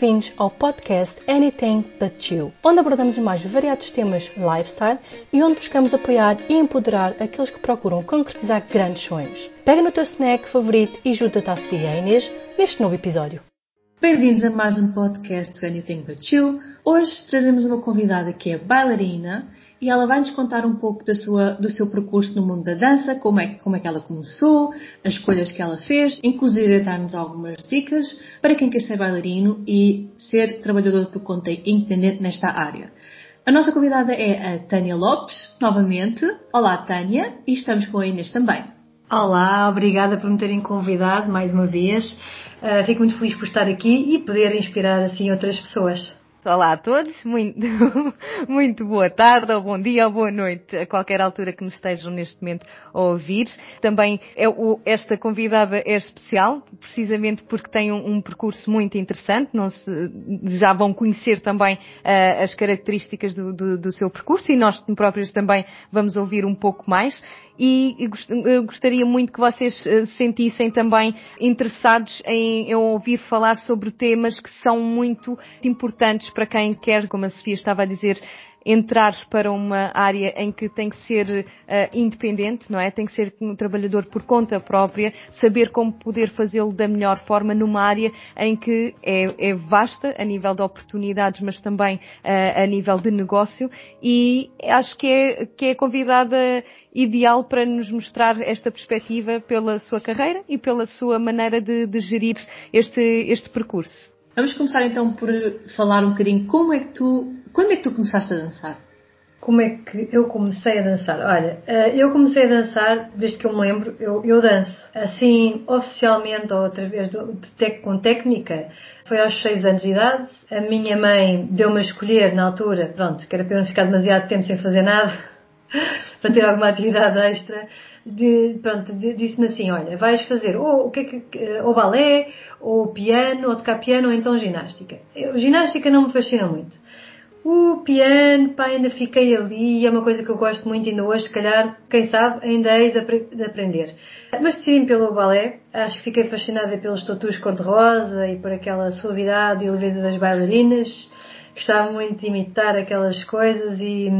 Bem-vindos ao podcast Anything But You, onde abordamos os mais variados temas lifestyle e onde buscamos apoiar e empoderar aqueles que procuram concretizar grandes sonhos. Pega no teu snack favorito e junta-te à Sofia e à Inês neste novo episódio. Bem-vindos a mais um podcast do Anything But You. Hoje trazemos uma convidada que é bailarina e ela vai nos contar um pouco da sua, do seu percurso no mundo da dança, como é, como é que ela começou, as escolhas que ela fez, inclusive dar-nos algumas dicas para quem quer ser bailarino e ser trabalhador por conta independente nesta área. A nossa convidada é a Tânia Lopes, novamente. Olá Tânia, e estamos com a Inês também. Olá, obrigada por me terem convidado mais uma vez. Uh, fico muito feliz por estar aqui e poder inspirar assim outras pessoas. Olá a todos, muito, muito boa tarde, ou bom dia, ou boa noite, a qualquer altura que nos estejam neste momento a ouvir. Também é esta convidada é especial, precisamente porque tem um, um percurso muito interessante, se, já vão conhecer também uh, as características do, do, do, seu percurso e nós próprios também vamos ouvir um pouco mais e gostaria muito que vocês se sentissem também interessados em, em ouvir falar sobre temas que são muito importantes para quem quer, como a Sofia estava a dizer, entrar para uma área em que tem que ser uh, independente, não é? Tem que ser um trabalhador por conta própria, saber como poder fazê-lo da melhor forma numa área em que é, é vasta a nível de oportunidades, mas também uh, a nível de negócio e acho que é, que é convidada ideal para nos mostrar esta perspectiva pela sua carreira e pela sua maneira de, de gerir este, este percurso. Vamos começar então por falar um bocadinho como é que tu, quando é que tu começaste a dançar? Como é que eu comecei a dançar? Olha, eh, eu comecei a dançar, desde que eu me lembro, eu, eu danço. Assim, oficialmente ou através de, de, com técnica, foi aos 6 anos de idade. A minha mãe deu-me a escolher na altura, pronto, que era para eu não ficar demasiado tempo sem fazer nada, para ter alguma atividade extra de, pronto, disse-me assim, olha, vais fazer ou o que é que, ou balé, ou piano, ou tocar piano, ou então ginástica. Eu, ginástica não me fascina muito. O piano, pá, ainda fiquei ali, é uma coisa que eu gosto muito ainda hoje, se calhar, quem sabe, ainda hei de, de aprender. Mas decidi pelo balé, acho que fiquei fascinada pelos tatus cor-de-rosa e por aquela suavidade e leveza das bailarinas. Gostava muito de imitar aquelas coisas e,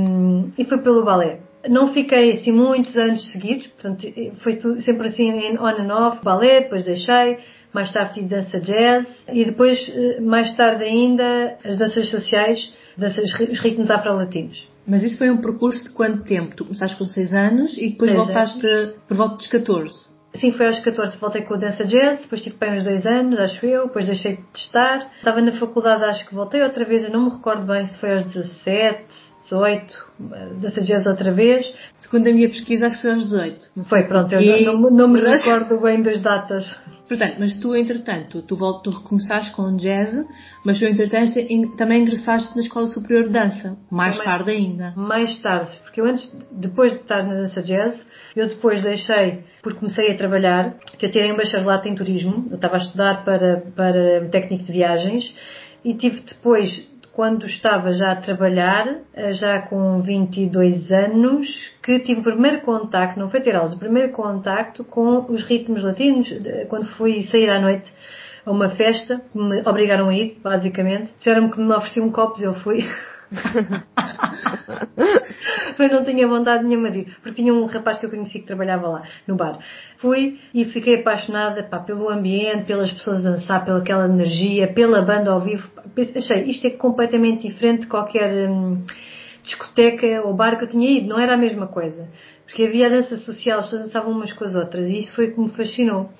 e foi pelo balé não fiquei assim muitos anos seguidos, portanto foi sempre assim on and off, balé, depois deixei, mais tarde tive dança jazz e depois, eh, mais tarde ainda, as danças sociais, danças, os ritmos afro-latinos. Mas isso foi um percurso de quanto tempo? Tu começaste com 6 anos e depois voltaste por volta dos 14? Sim, foi aos 14 voltei com a dança jazz, depois tive bem uns dois anos, acho eu, depois deixei de testar. Estava na faculdade, acho que voltei outra vez, eu não me recordo bem se foi aos 17, 18, dança jazz outra vez. Segundo a minha pesquisa, acho que foi aos 18. Foi, pronto, eu e... não, não, me recordo bem das datas. Portanto, mas tu, entretanto, tu, tu recomeçaste com jazz, mas tu, entretanto, também ingressaste na Escola Superior de Dança, mais tarde ainda. Mais tarde, porque eu antes, depois de estar na dança jazz, eu depois deixei, porque comecei a trabalhar, que eu tirei um bacharelato em turismo, eu estava a estudar para, para técnico de viagens, e tive depois quando estava já a trabalhar, eh, já com 22 anos, que tive o primeiro contacto, não foi ter aulas, o primeiro contacto com os ritmos latinos, quando fui sair à noite a uma festa, me obrigaram a ir, basicamente. Disseram-me que me ofereciam copos, eu fui. Mas não tinha vontade nenhuma de ir, porque tinha um rapaz que eu conheci que trabalhava lá, no bar. Fui e fiquei apaixonada pá, pelo ambiente, pelas pessoas a dançar, pela aquela energia, pela banda ao vivo. Achei, isto é completamente diferente de qualquer hum, discoteca ou bar que eu tinha ido, não era a mesma coisa. Porque havia a dança social, as pessoas dançavam umas com as outras e isso foi o que me fascinou.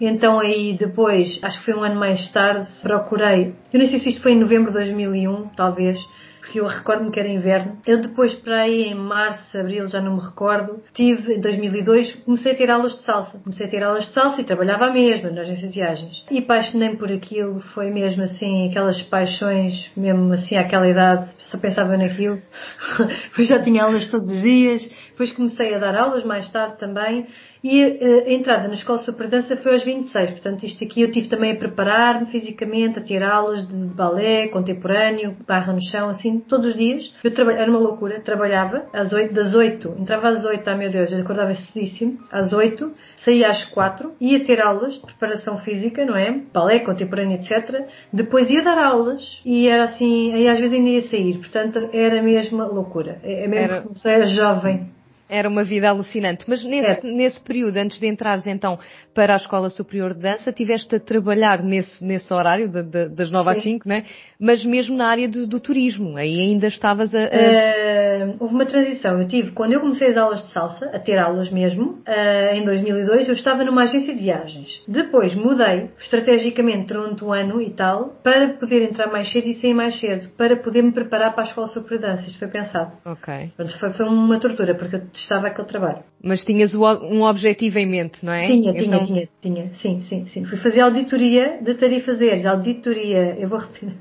Então aí depois, acho que foi um ano mais tarde, procurei, eu não sei se isto foi em novembro de 2001, talvez, porque eu recordo-me que era inverno. Eu depois, para aí em março, abril, já não me recordo, tive, em 2002, comecei a ter aulas de salsa. Comecei a ter aulas de salsa e trabalhava a mesma na agência de viagens. E apaixonei-me por aquilo, foi mesmo assim, aquelas paixões, mesmo assim àquela idade, só pensava naquilo. depois já tinha aulas todos os dias, depois comecei a dar aulas mais tarde também E uh, a entrada na Escola Super Dança foi aos 26, portanto isto aqui eu tive também a preparar-me fisicamente, a ter aulas de balé, contemporâneo, barra no chão, assim, todos os dias. Eu trabalhava, era uma loucura, trabalhava às 8, das 8, entrava às 8, ah meu Deus, eu acordava cedíssimo, às 8, saía às 4, ia ter aulas de preparação física, não é? Balé, contemporâneo, etc. Depois ia dar aulas e era assim, aí às vezes ainda ia sair, portanto era mesmo loucura. É, é mesmo era... se era jovem. Era uma vida alucinante. Mas nesse, é. nesse, período, antes de entrares então para a Escola Superior de Dança, tiveste a trabalhar nesse, nesse horário, de, de, das 9 às 5, né? mas mesmo na área do, do turismo. Aí ainda estavas a. a... Uh, houve uma transição. Eu tive, quando eu comecei as aulas de salsa, a ter aulas mesmo, uh, em 2002, eu estava numa agência de viagens. Depois mudei, estrategicamente, durante um ano e tal, para poder entrar mais cedo e sair mais cedo, para poder me preparar para a Escola Superior de Dança. Isto foi pensado. Ok. Foi, foi uma tortura, porque eu estava aquele trabalho. Mas tinhas um objetivo em mente, não é? Tinha, então... tinha, tinha, tinha. Sim, sim, sim. Fui fazer auditoria de tarifazeres. Auditoria, eu vou repetir.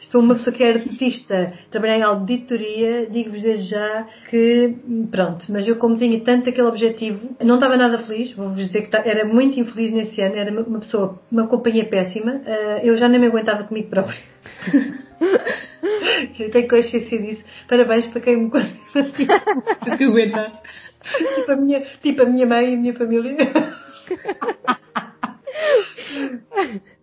Estou uma pessoa que é artista, trabalhar em auditoria, digo-vos desde já que, pronto, mas eu como tinha tanto aquele objetivo, não estava nada feliz, vou-vos dizer que era muito infeliz nesse ano, era uma pessoa, uma companhia péssima, eh, eu já nem me aguentava comigo próprio. eu tenho consciência disso. Parabéns para quem me consegue aguentar. tipo, a minha, tipo a minha mãe e a minha família.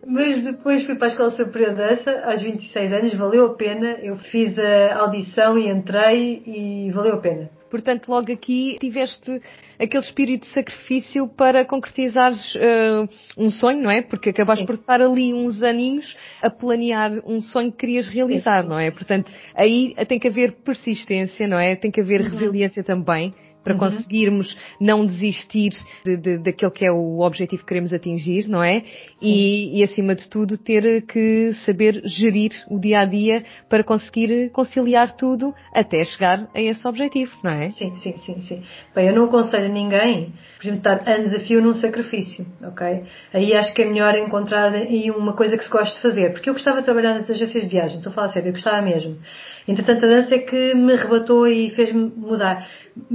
Mas depois fui para a Escola Superior de Dança, aos 26 anos, valeu a pena. Eu fiz a audição e entrei e valeu a pena. Portanto, logo aqui tiveste aquele espírito de sacrifício para concretizares uh, um sonho, não é? Porque acabaste sim. por estar ali uns aninhos a planear um sonho que querias realizar, sim, não é? Portanto, aí tem que haver persistência, não é? Tem que haver uhum. resiliência também para uhum. conseguirmos não desistir de, de, daquele que é o objetivo que queremos atingir, não é? E, e, acima de tudo ter que saber gerir o dia a dia para conseguir conciliar tudo até chegar a esse objetivo, não é? Sim, sim, sim, sim. Bem, eu não aconselho a ninguém, por exemplo, estar a desafio num sacrifício, ok? Aí acho que é melhor encontrar aí uma coisa que se goste de fazer, porque eu gostava de trabalhar nas agências de viagem, estou a falar sério, eu gostava mesmo. Entretanto, a dança é que me rebatou e fez-me mudar.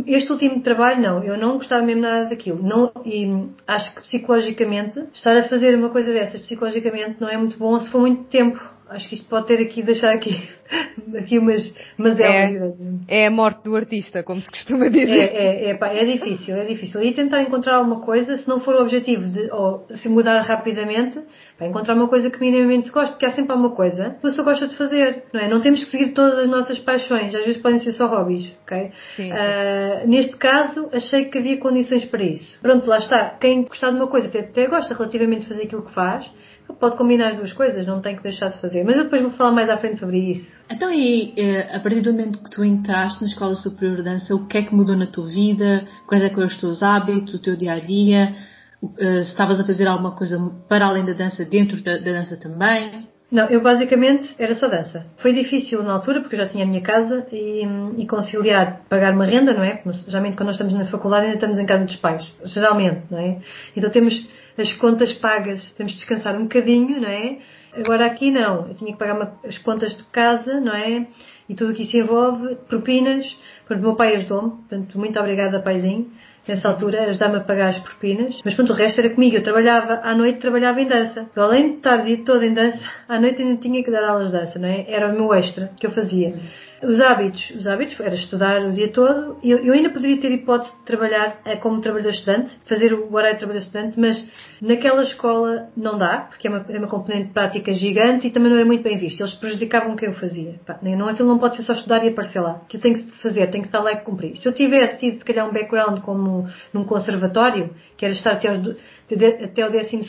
Este último trabalho, não, eu não gostava mesmo nada daquilo. Não, e acho que psicologicamente, estar a fazer uma coisa dessas psicologicamente não é muito bom se for muito tempo acho que isto pode ter aqui, deixar aqui, aqui umas, umas é, é a morte do artista, como se costuma dizer. É, é, é, pá, é difícil, é difícil. E tentar encontrar alguma coisa, se não for o objetivo de ou, se mudar rapidamente, para encontrar uma coisa que minimamente se gosta, porque há sempre alguma coisa que a pessoa gosta de fazer, não é? Não temos que seguir todas as nossas paixões, às vezes podem ser só hobbies, ok? Sim, sim. Uh, neste caso, achei que havia condições para isso. Pronto, lá está. Quem gostar de uma coisa, até, até gosta relativamente de fazer aquilo que faz, Pode combinar as duas coisas, não tem que deixar de fazer. Mas eu depois vou falar mais à frente sobre isso. Então, e eh, a partir do momento que tu entraste na Escola Superior de Dança, o que é que mudou na tua vida? Quais é que foram os teus hábitos, o teu dia a dia? Se estavas a fazer alguma coisa para além da dança, dentro da, da dança também? Não, eu basicamente era só dança. Foi difícil na altura porque eu já tinha a minha casa e, e conciliar pagar uma renda, não é? Geralmente quando nós estamos na faculdade ainda estamos em casa dos pais. Geralmente, não é? Então temos as contas pagas, temos de descansar um bocadinho, não é? Agora aqui não, eu tinha que pagar uma, as contas de casa, não é? E tudo o que isso envolve, propinas, portanto, o meu pai ajudou-me, portanto, muito obrigada, paizinho, nessa altura, ajudar-me a pagar as propinas, mas pronto, o resto era comigo, eu trabalhava, à noite trabalhava em dança. Eu, além de estar o dia todo em dança, à noite ainda tinha que dar aulas de dança, não é? Era o meu extra que eu fazia. Os hábitos, os hábitos era estudar o dia todo. Eu, eu ainda poderia ter hipótese de trabalhar eh, como trabalhador estudante, fazer o horário de trabalhador estudante, mas naquela escola não dá, porque é uma, é uma componente prática gigante e também não era muito bem visto. Eles prejudicavam quem o fazia. Pá, não, aquilo não pode ser só estudar e aparecer lá. Aquilo tem que fazer, tem que estar lá e cumprir. Se eu tivesse tido, se calhar, um background como num conservatório, que era estar até, aos, até o 12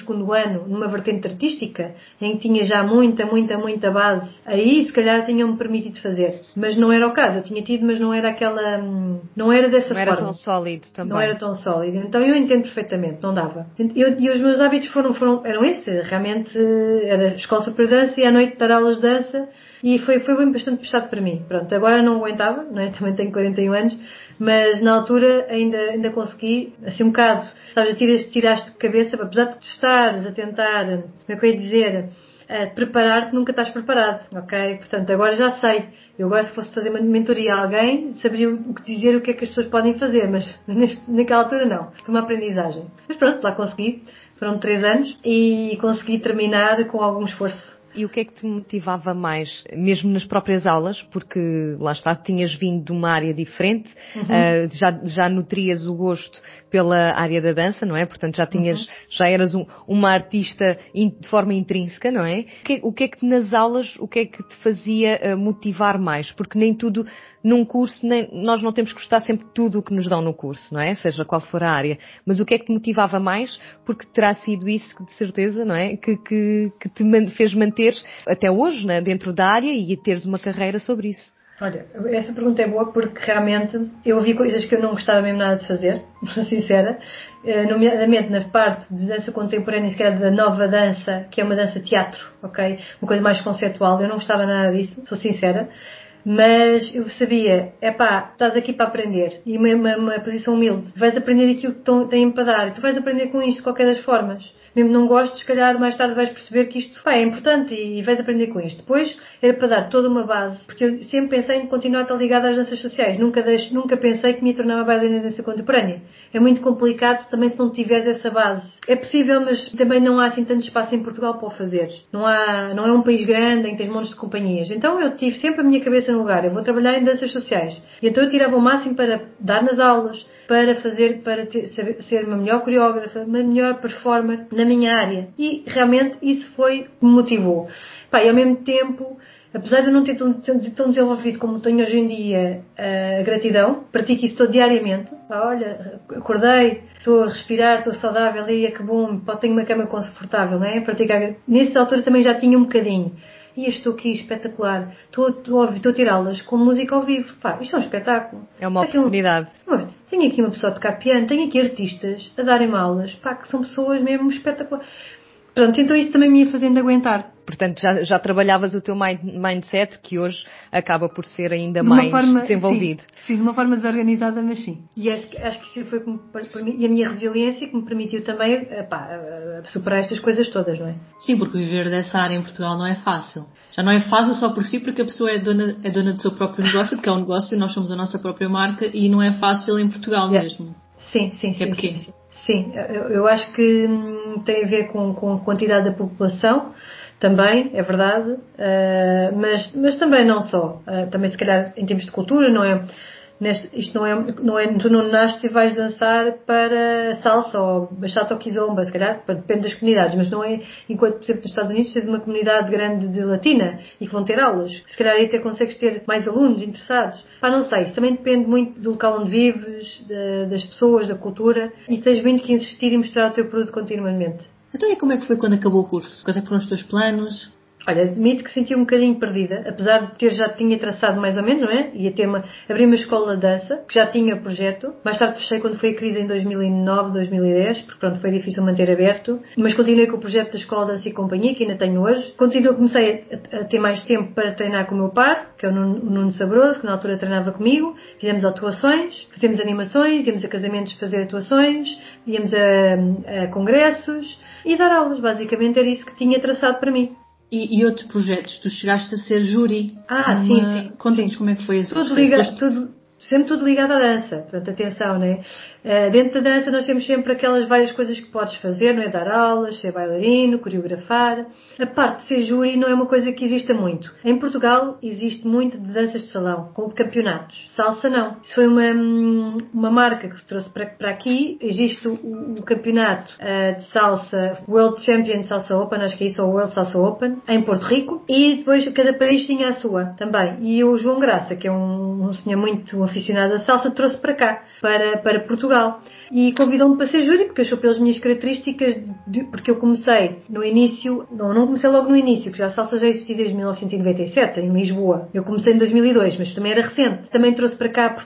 ano numa vertente artística, em que tinha já muita, muita, muita base, aí se calhar tinham-me permitido fazer mas não era o caso. Eu tinha tido, mas não era aquela. Não era dessa não forma. Não era tão sólido também. Não era tão sólido. Então eu entendo perfeitamente, não dava. Eu, e os meus hábitos foram, foram, eram esses. Realmente era escola superior de dança e à noite dar aulas de dança e foi, foi bastante puxado para mim. Pronto, agora não aguentava, não é? Também tenho 41 anos, mas na altura ainda, ainda consegui, assim um bocado, sabes, tiraste, tiraste de cabeça, apesar de estares a tentar, como é que eu ia dizer, preparar-te nunca estás preparado, ok? Portanto, agora já sei. Eu agora se fosse fazer uma mentoria a alguém, saberia o que dizer, o que é que as pessoas podem fazer, mas neste, naquela altura não. Foi uma aprendizagem. Mas pronto, lá consegui. Foram três anos e consegui terminar com algum esforço. E o que é que te motivava mais, mesmo nas próprias aulas, porque lá está, tinhas vindo de uma área diferente, uhum. uh, já, já nutrias o gosto pela área da dança, não é? Portanto, já tinhas, uhum. já eras um, uma artista in, de forma intrínseca, não é? O que, o que, é que nas aulas, o que é que te fazia uh, motivar mais? Porque nem tudo, num curso, nem, nós não temos que gostar sempre de tudo o que nos dão no curso, não é? Seja qual for a área. Mas o que é que te motivava mais? Porque terá sido isso, de certeza, não é? Que, que, que te fez manteres até hoje, né? dentro da área e teres uma carreira sobre isso. Olha, essa pergunta é boa porque realmente eu ouvi coisas que eu não gostava mesmo nada de fazer, sou sincera, eh, nomeadamente na parte de dança contemporânea, que é da nova dança, que é uma dança teatro, ok? Uma coisa mais conceptual, eu não gostava nada disso, sou sincera mas eu sabia, é pá, estás aqui para aprender e uma, uma, uma, posição humilde, vais aprender aquilo que têm para dar, tu vais aprender com isto de qualquer das formas. Mesmo não gostes, se calhar mais tarde vais perceber que isto é importante e, vais aprender com isto. Depois era para dar toda uma base, porque eu sempre pensei em continuar a estar ligada às danças sociais, nunca, deixo, nunca pensei que me uma bailarina de dança contemporânea. É muito complicado também se não tiveres essa base. É possível, mas também não há assim tanto espaço em Portugal para o fazer. Não, há, não é um país grande em que tens montes de companhias. Então eu tive sempre a minha cabeça lugar. Eu vou trabalhar em danças sociais. E então eu tirava o máximo para dar nas aulas, para fazer, para ter, ser uma melhor coreógrafa, uma melhor performer na minha área. E realmente isso foi me motivou. Pá, e ao mesmo tempo, apesar de eu não ter tão, tão desenvolvido como tenho hoje em dia a gratidão, pratico isso todo diariamente. Olha, acordei, estou a respirar, estou saudável, e é que bom, tenho uma cama confortável, não é? Praticar. Nessa altura também já tinha um bocadinho e estou aqui espetacular, estou, estou, a, aulas com música ao vivo. Pá, isto é um espetáculo. É uma oportunidade. Um, tenho aqui uma pessoa a tocar piano, tenho aqui artistas a darem-me aulas, pá, que são pessoas mesmo espetaculares. Pronto, então isso também me ia fazendo aguentar. Portanto, já, já trabalhavas o teu mind, mindset, que hoje acaba por ser ainda de mais forma, desenvolvido. Sim, sim, de uma forma desorganizada, mas sim. E acho, acho que isso foi para mim, e a minha resiliência que me permitiu também epá, superar estas coisas todas, não é? Sim, porque viver dessa área em Portugal não é fácil. Já não é fácil só por si, porque a pessoa é dona, é dona do seu próprio negócio, porque é um negócio, nós somos a nossa própria marca e não é fácil em Portugal yeah. mesmo. Sim, sim, que é sim, é pequeno. Sim, sim. Sim, eu, acho que hum, tem a ver com, com a quantidade da população, também, é verdade, uh, mas, mas também não só. Uh, também, se calhar, em termos de cultura, não é Neste, isto não é, não é, tu não nasces e vais dançar para salsa ou bachata ou kizomba, se calhar, depende das comunidades, mas não é, enquanto, por exemplo, nos Estados Unidos tens uma comunidade grande de latina e que vão ter aulas, se calhar aí até consegues ter mais alunos interessados. Pá, não sei, isso também depende muito do local onde vives, das pessoas, da cultura, e tens muito que insistir e mostrar o teu produto continuamente. Então e como é que foi quando acabou o curso? Quais é foram os teus planos? Olha, admito que senti um bocadinho perdida, apesar de ter já tinha traçado mais ou menos, não é? Ia ter uma, abri uma escola de dança, que já tinha projeto. Mais tarde fechei quando foi a crise em 2009, 2010, porque pronto, foi difícil manter aberto. Mas continuei com o projeto da Escola de Dança e Companhia, que ainda tenho hoje. Continuo, comecei a, a, ter mais tempo para treinar com o meu par, que é o Nuno, o Nuno Sabroso, que na altura treinava comigo. Fizemos atuações, fizemos animações, íamos a casamentos fazer atuações, íamos a, a congressos e dar aulas. Basicamente era isso que tinha traçado para mim. E, e, outros projetos, tu chegaste a ser júri. Ah, uma... sim, sim. Conta-nos como é que foi esse tudo processo. Liga, tudo, sempre tudo ligado à dança. Portanto, atenção, né? Uh, dentro da dança nós temos sempre aquelas várias coisas que podes fazer, não é? Dar aulas, ser bailarino, coreografar. A parte de ser júri não é uma coisa que exista muito. Em Portugal existe muito de danças de salão, com campeonatos. Salsa não. Isso foi uma, uma marca que se trouxe para, para aqui. Existe o, o campeonato uh, de salsa, World Champion Salsa Open, acho que é isso, ou World Salsa Open, em Porto Rico. E depois cada país tinha a sua também. E o João Graça, que é um, um senhor muito aficionado à salsa, trouxe para cá, para, para Portugal. E convidou-me para ser júri, porque achou pelas minhas características, de, porque eu comecei no início, não, não comecei logo no início, que já a salsa já existia desde 1997, em Lisboa. Eu comecei em 2002, mas também era recente. Também trouxe para cá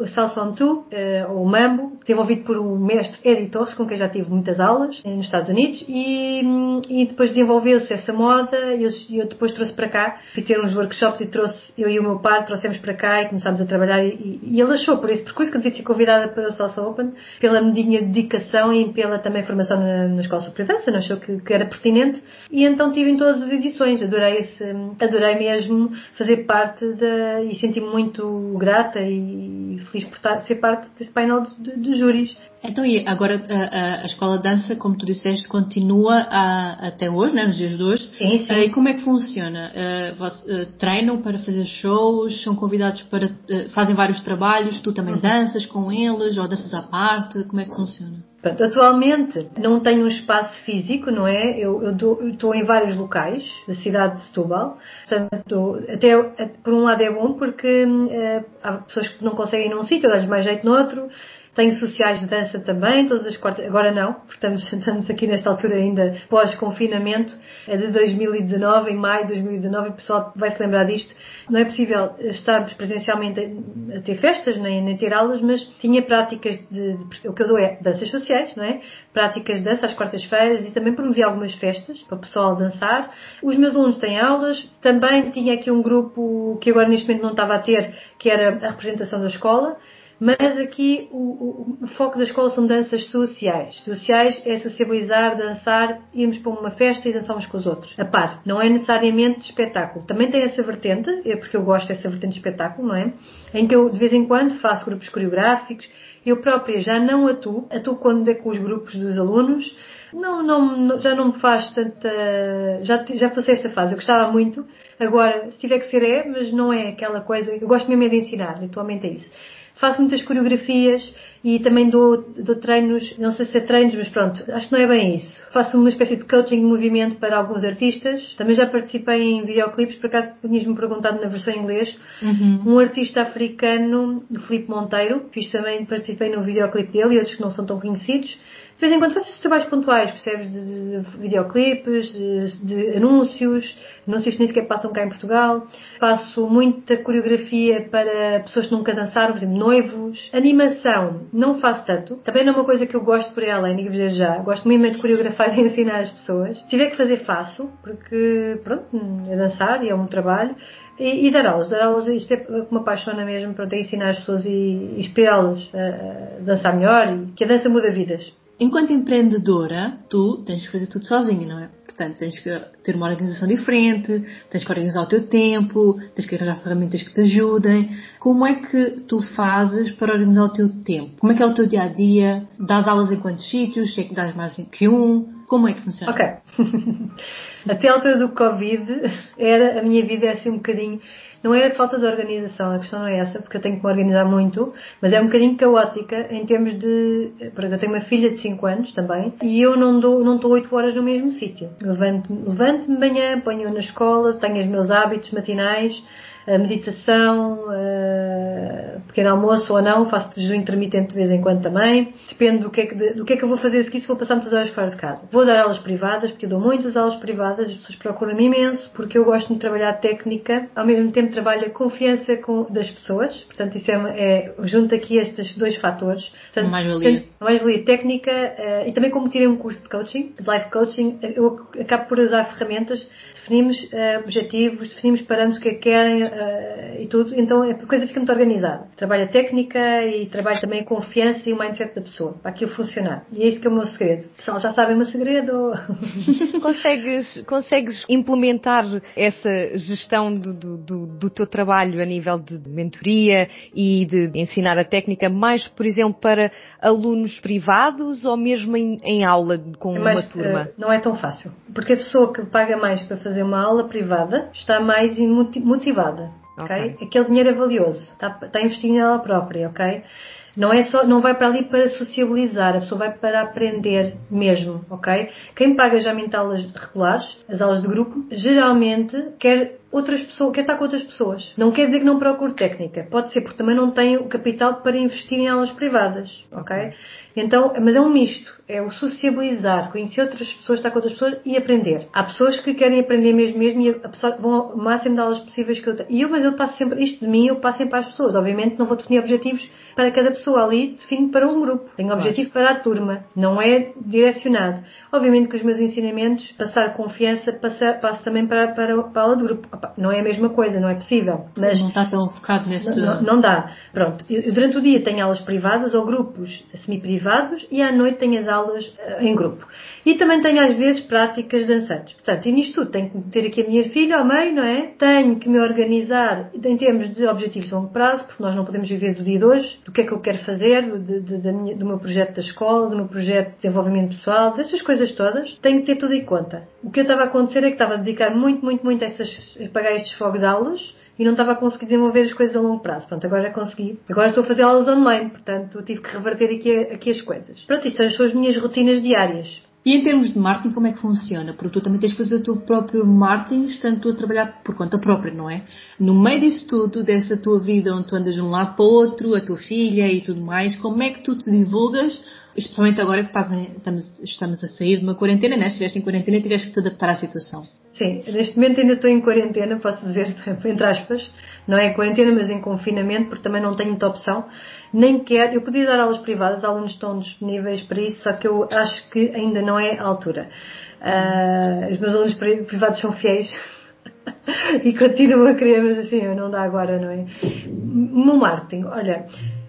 a Salsa on Two, uh, ou Mambo, desenvolvido por o mestre Eddie Torres, com quem já tive muitas aulas nos Estados Unidos, e, e depois desenvolveu-se essa moda, e eu, eu, depois trouxe para cá, fui ter uns workshops e trouxe, eu e o meu pai trouxemos para cá e começámos a trabalhar e, e, e ele achou por esse percurso que devia ser convidada para o Salsa Open, pela medinha dedicação e pela também formação na, na Escola Superior de Dança, não achou que, que, era pertinente. E então tive em todas as edições, adorei esse, adorei mesmo fazer parte da, e senti-me muito grata e feliz por estar, ser parte desse painel de, de, de júris. Então, e agora a, a, escola de dança, como tu disseste, continua a, até hoje, né, nos dias de hoje. Sim, sim. Uh, e como é que funciona? Uh, uh, treinam para fazer shows? São convidados para. fazem vários trabalhos? Tu também uhum. danças com eles? Ou danças à parte? Como é que funciona? Pronto, atualmente não tenho um espaço físico, não é? Eu estou em vários locais da cidade de Setúbal. Portanto, até por um lado é bom porque há pessoas que não conseguem ir num sítio, dá-lhes mais jeito no outro tenho sociais de dança também, todas as quartas, agora não, porque estamos, aqui nesta altura ainda pós-confinamento, é de 2019, em maio de 2019, o pessoal vai se lembrar disto. Não é possível estarmos presencialmente a ter festas, nem, nem ter aulas, mas tinha práticas de, de, o que eu dou é danças sociais, não é? Práticas de dança às quartas-feiras e também promovi algumas festas para o pessoal dançar. Os meus alunos têm aulas, também tinha aqui um grupo que agora neste momento não estava a ter, que era a representação da escola, mas aqui o, o, o, foco da escola são danças sociais. Sociais é sociabilizar, dançar, irmos para uma festa e dançarmos com os outros. A par. Não é necessariamente espetáculo. Também tem essa vertente, é porque eu gosto dessa vertente de espetáculo, não é? Em que eu de vez em quando faço grupos coreográficos. Eu própria já não atuo. Atuo quando é com os grupos dos alunos. Não, não, já não me faz tanta. Já, já passei esta fase. Eu gostava muito. Agora, se tiver que ser, é, mas não é aquela coisa. Eu gosto mesmo é de ensinar. Atualmente é isso faço muitas coreografias e também dou, dou treinos, não sei se é treinos, mas pronto, acho que não é bem isso. Faço uma espécie de coaching de movimento para alguns artistas. Também já participei em videoclipes, por acaso tinhas-me perguntado na versão em inglês. Uhum. Um artista africano, Filipe Monteiro, fiz também, participei no videoclipe dele e outros que não são tão conhecidos de vez em quando faço esses trabalhos pontuais, percebes? De, de, de videoclipes, de, de, anúncios, anúncios que nem sequer passam cá em Portugal. Faço muita coreografia para pessoas que nunca dançaram, por exemplo, noivos. Animação, não faço tanto. Também não é uma coisa que eu gosto por ela, digo dizer já. Gosto mesmo de coreografar e ensinar as pessoas. Se tiver que fazer, faço, porque, pronto, é dançar e é um trabalho. E, e, dar aulas. Dar aulas, isto é me apaixona mesmo, pronto, é ensinar as pessoas e inspirá-los a, a dançar melhor e que a dança muda vidas. Enquanto empreendedora, tu tens que fazer tudo sozinha, não é? Portanto, tens que ter uma organização diferente, tens que organizar o teu tempo, tens que arranjar ferramentas que te ajudem. Como é que tu fazes para organizar o teu tempo? Como é que é o teu dia a dia? Dás aulas em quantos sítios? Sei que dás mais que um? Como é que funciona? Ok. Até a altura do Covid, era, a minha vida é assim um bocadinho não é a falta de organização, a questão não é essa, porque eu tenho que me organizar muito, mas é um bocadinho caótica em termos de. Porque eu tenho uma filha de 5 anos também e eu não dou, não estou 8 horas no mesmo sítio. Levanto-me levanto de manhã, ponho na escola, tenho os meus hábitos matinais, a meditação, a pequeno almoço ou não, faço jejum intermitente de vez em quando também. Depende do que é que, do que, é que eu vou fazer aqui se vou passar muitas horas fora de casa. Vou dar aulas privadas, porque eu dou muitas aulas privadas, as pessoas procuram-me imenso, porque eu gosto de trabalhar técnica, ao mesmo tempo trabalho a confiança com, das pessoas, portanto isso é, é junto aqui estes dois fatores. Portanto, mais-valia. Mais-valia técnica uh, e também como tirei um curso de coaching, de life coaching, eu acabo por usar ferramentas definimos uh, objetivos, definimos parâmetros que querem uh, e tudo, então a coisa fica muito organizada. Trabalho a técnica e trabalho também a confiança e o mindset da pessoa, para aquilo funcionar. E é isto que é o meu segredo. Pessoal, já sabem o meu segredo? consegues, consegues implementar essa gestão do, do, do, teu trabalho a nível de mentoria e de ensinar a técnica mais, por exemplo, para alunos privados ou mesmo em, em aula com é mais, uma turma? Uh, não é tão fácil. Porque a pessoa que paga mais para fazer uma aula privada está mais motivada. Okay? okay? Aquele dinheiro é valioso, está, está investindo nela própria, ok? Não é só, não vai para ali para sociabilizar, a pessoa vai para aprender mesmo, ok? Quem paga já aulas regulares, as aulas de grupo, geralmente quer outras pessoas, quer estar com outras pessoas. Não quer dizer que não procure técnica. Pode ser porque também não tem o capital para investir em aulas privadas, ok? Então, mas é um misto. É o sociabilizar, conhecer outras pessoas, estar com outras pessoas e aprender. Há pessoas que querem aprender mesmo mesmo e vão ao máximo de aulas possíveis que eu tenho. E eu, mas eu passo sempre, isto de mim, eu passo sempre para as pessoas. Obviamente não vou definir objetivos para cada pessoa ali define para um grupo, tem objetivo para a turma, não é direcionado. Obviamente que os meus ensinamentos, passar confiança, passa, passo também para, para, para a aula de grupo. Opa, não é a mesma coisa, não é possível. Mas não está tão focado nesse... Não, não dá. Pronto, eu, durante o dia tenho aulas privadas ou grupos semi-privados e à noite tenho as aulas uh, em grupo. E também tenho às vezes práticas dançantes. Portanto, e nisto tudo tenho que ter aqui a minha filha ao meio, não é? Tenho que me organizar em termos de objetivos a longo prazo, porque nós não podemos viver do dia de hoje, do que é que eu quero fazer, de, de, minha, do meu projeto da escola, do meu projeto de desenvolvimento pessoal, dessas coisas todas, tenho que ter tudo em conta. O que eu estava a acontecer é que estava a dedicar muito, muito, muito a, estas, pagar estes fogos aulas e não estava a conseguir desenvolver as coisas a longo prazo. Pronto, agora consegui. Agora estou a fazer aulas online, portanto tive que reverter aqui, aqui as coisas. Pronto, isto são as minhas rotinas diárias. E em termos de marketing, como é que funciona? Porque tu também tens que fazer o teu próprio marketing, estando tu a trabalhar por conta própria, não é? No meio disso tudo, dessa tua vida onde tu andas de um lado para o outro, a tua filha e tudo mais, como é que tu te divulgas especialmente agora que estamos, estamos, a sair de uma quarentena, né? Estiveste em quarentena e tiveste que te adaptar à situação. Sim, neste momento ainda estou em quarentena, posso dizer, entre aspas. Não é em quarentena, mas em confinamento, porque também não tenho muita opção. Nem quero, eu podia dar aulas privadas, alunos estão disponíveis para isso, só que eu acho que ainda não é a altura. Uh, os meus alunos privados são fiéis e continuam a querer, mas assim, não dá agora, não é? No marketing, olha,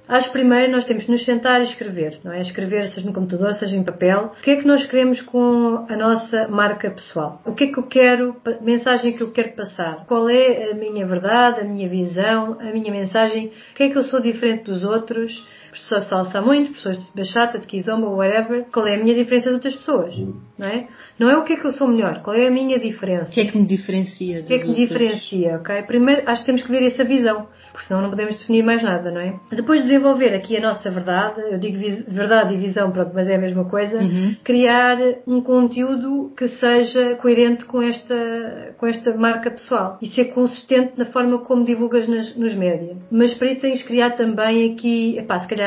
Acho primeiro nós temos que nos sentar e escrever, não é? Escrever, seja no computador, seja em papel. O que é que nós queremos com a nossa marca pessoal? O que é que eu quero, mensagem que eu quero passar? Qual é a minha verdade, a minha visão, a minha mensagem? O que é que eu sou diferente dos outros? Pessoas de salsa muito, pessoas de bachata, de kizomba, whatever. Qual é a minha diferença de outras pessoas? Não é? Não é o que é que eu sou melhor, qual é a minha diferença? O que é que me diferencia? O que é que me diferencia, ok? Primeiro, acho que temos que ver essa visão porque senão não podemos definir mais nada, não é? Depois de desenvolver aqui a nossa verdade, eu digo verdade e visão, pronto, mas é a mesma coisa, uhum. criar um conteúdo que seja coerente com esta, com esta marca pessoal e ser consistente na forma como divulgas nas, nos média. Mas para isso tens de criar também aqui, epá, se calhar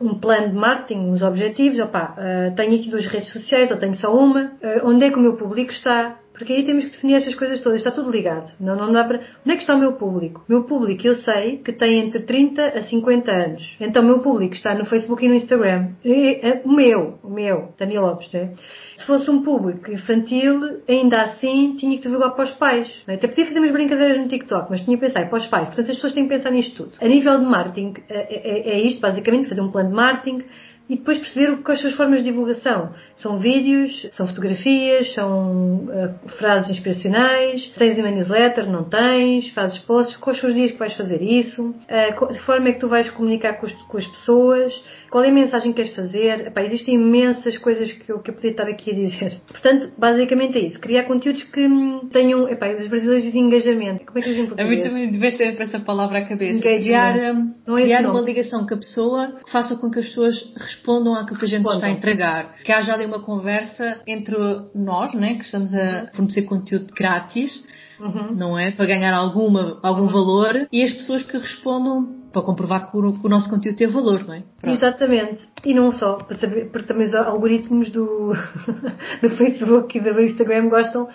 um plano de marketing, uns objetivos, opá, uh, tenho aqui duas redes sociais, ou tenho só uma, uh, onde é que o meu público está, porque aí temos que definir estas coisas todas, está tudo ligado. Não, não dá para. Onde é que está o meu público? O meu público eu sei que tem entre 30 a 50 anos. Então o meu público está no Facebook e no Instagram. É, o meu, o meu, Daniel Lopes, né? Se fosse um público infantil, ainda assim tinha que divulgar para os pais. Né? Até podia fazer umas brincadeiras no TikTok, mas tinha que pensar para os pais. Portanto, as pessoas têm que pensar nisto tudo. A nível de marketing, é, é, é isto, basicamente, fazer um plano de marketing e depois perceber quais são as formas de divulgação. São vídeos, são fotografias, são uh, frases inspiracionais, tens uma newsletter, não tens, fazes posts, quais são os dias que vais fazer isso, uh, de forma é que tu vais comunicar com, com as pessoas, qual é a mensagem que queres fazer. Epá, existem imensas coisas que eu, que eu podia estar aqui a dizer. Portanto, basicamente é isso, criar conteúdos que tenham, epá, os brasileiros dizem engajamento. Como é que dizem? A mim também deve ser essa palavra à cabeça. Criar, um, é criar uma ligação com a pessoa que faça com que as pessoas respondam àquilo que a gente está a entregar. Que haja ali uma conversa entre nós, né, que estamos a fornecer conteúdo grátis, uhum. não é? Para ganhar alguma, algum uhum. valor e as pessoas que respondam para comprovar que o, que o, nosso conteúdo tem valor, não é? Pronto. Exatamente. E não só, para saber, porque também os algoritmos do, do Facebook e do Instagram gostam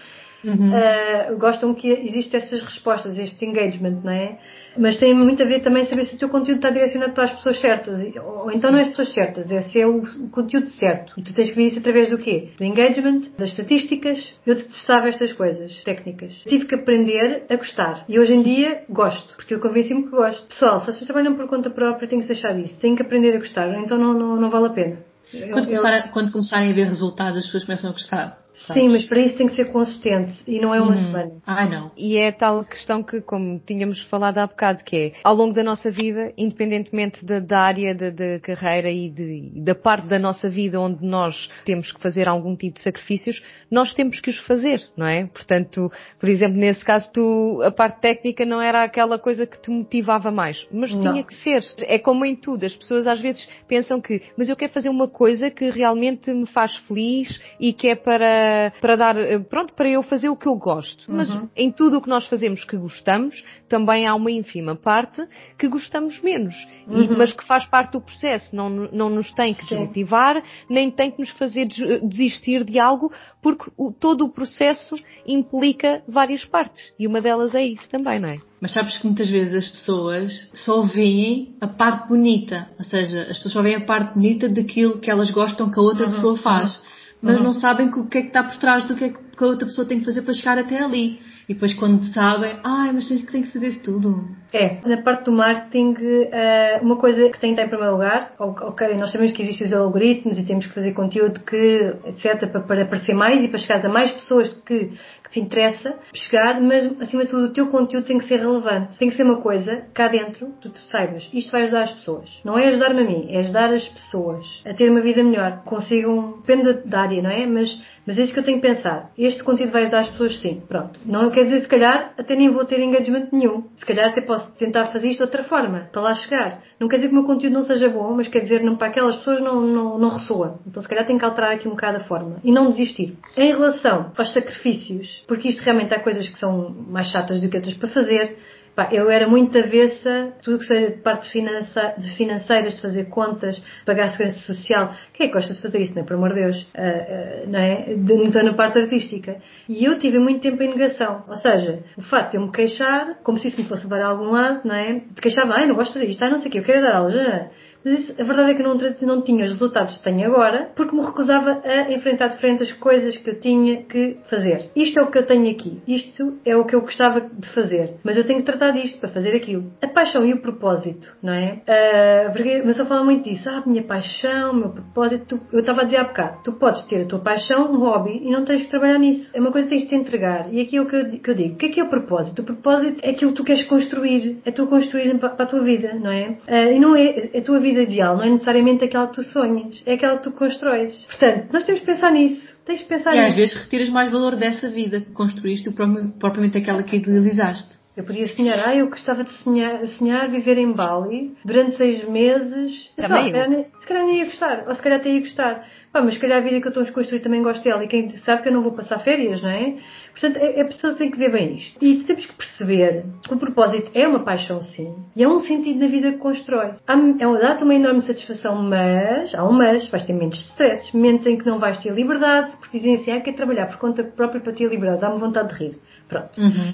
uhum. uh, gostam que existem essas respostas, este engagement, não é? Mas tem muito a ver também saber se o teu conteúdo está direcionado para as pessoas certas. Ou então não é as pessoas certas, é se é o, conteúdo certo. E tu tens que ver isso através do quê? Do engagement, das estatísticas. Eu detestava estas coisas técnicas. Tive que aprender a gostar. E hoje em dia gosto, porque eu convenci-me que gosto. Pessoal, se vocês trabalham por conta própria, têm que deixar isso. Têm que aprender a gostar, então não, não, não vale a pena. Quando, eu, começar, quando começarem a ver resultados, as pessoas começam a gostar. Sabes? Sim, mas para isso tem que ser consistente e não é uma hum. semana. Ah, não. E é tal questão que, como tínhamos falado há bocado, que é ao longo da nossa vida, independentemente da, da área da carreira e de, da parte da nossa vida onde nós temos que fazer algum tipo de sacrifícios, nós temos que os fazer, não é? Portanto, por exemplo, nesse caso, tu, a parte técnica não era aquela coisa que te motivava mais, mas não. tinha que ser. É como em tudo, as pessoas às vezes pensam que, mas eu quero fazer uma coisa que realmente me faz feliz e que é para para, para dar, pronto, para eu fazer o que eu gosto. Mas Uhum. em tudo o que nós fazemos que gostamos, também há uma ínfima parte que gostamos menos. E- mas que faz parte do processo. Não, não nos tem que Uhum. Sim. desmotivar, nem tem que nos fazer des- desistir de algo, porque o- todo o processo implica várias partes. E uma delas é isso também, não é? Mas sabes que muitas vezes as pessoas só veem a parte bonita, ou seja, as pessoas só veem a parte bonita daquilo que elas gostam que a outra pessoa faz, mas não sabem o que é que está por trás do que é que a outra pessoa tem que fazer para chegar até ali. E depois quando sabem, ai, mas tens que, tem que fazer tudo. É, na parte do marketing, eh, uma coisa que tem que estar em primeiro lugar, ok, nós sabemos que existem os algoritmos e temos que fazer conteúdo que, etc, para, aparecer mais e para chegar a mais pessoas que, que te interessa chegar, mas acima de tudo o teu conteúdo tem que ser relevante, tem que ser uma coisa cá dentro, tu, tu saibas, isto vai ajudar as pessoas. Não é ajudar-me a mim, é ajudar as pessoas a ter uma vida melhor, consigam, depende da área, não é? Mas, mas é isso que eu tenho que pensar. Este conteúdo vai ajudar as pessoas sim, pronto. Não quer dizer, se calhar, até nem vou ter engagement nenhum. Se calhar até posso tentar fazer isto de outra forma, para lá chegar. Não quer dizer que o meu conteúdo não seja bom, mas quer dizer, não, para aquelas pessoas não, não, não ressoa. Então se calhar tenho que alterar aqui um bocado a forma. E não desistir. Em relação aos sacrifícios, porque isto realmente há coisas que são mais chatas do que outras para fazer, Pá, eu era muito avessa, tudo que seja de parte finança, de financeiras, de fazer contas, pagar a segurança social. Quem é que gosta de fazer isso, não é? Por amor de Deus. Ah, ah, não é? Na parte artística. E eu tive muito tempo em negação. Ou seja, o facto de eu me queixar, como se isso me fosse levar a algum lado, não é? De queixava, ai, não gosto de fazer isto, ai, não sei o quê, eu quero dar aulas. ah. Mas a verdade é que eu não, não tinha os resultados que tenho agora, porque me recusava a enfrentar de frente as coisas que eu tinha que fazer. Isto é o que eu tenho aqui. Isto é o que eu gostava de fazer. Mas eu tenho que tratar disto para fazer aquilo. A paixão e o propósito, não é? Ah, porque, mas eu falo muito disso. Ah, minha paixão, meu propósito. Eu estava a dizer há bocado. Tu podes ter a tua paixão, um hobby, e não tens que trabalhar nisso. É uma coisa que tens de te entregar. E aqui é o que eu, que eu digo. O que é que é o propósito? O propósito é aquilo que tu queres construir. É tu construir para, a tua vida, não é? Ah, e não é a tua vida ideal. Não é necessariamente aquela que tu sonhas. É aquela que tu constróis. Portanto, nós temos que pensar nisso. Tens de pensar E nisso. às vezes retiras mais valor dessa vida que construíste do propriamente aquela que idealizaste. Eu podia sonhar, ah, eu gostava de sonhar, sonhar viver em Bali durante seis meses. Também se, calhar, nem- se calhar nem ia gostar, ou se calhar até ia gostar. Pá, mas se calhar a vida que eu estou a construir também gosto dela e quem sabe que eu não vou passar férias, não é? Portanto, é, a pessoa tem que ver bem isto. E temos que perceber que o propósito é uma paixão, sim, e é um sentido na vida que constrói. Há, é dá-te uma enorme satisfação, mas, há um mas, vais ter momentos de stress, momentos em que não vais ter liberdade, porque dizem assim, ah, quer trabalhar por conta própria para ter liberdade, dá-me vontade de rir. Pronto.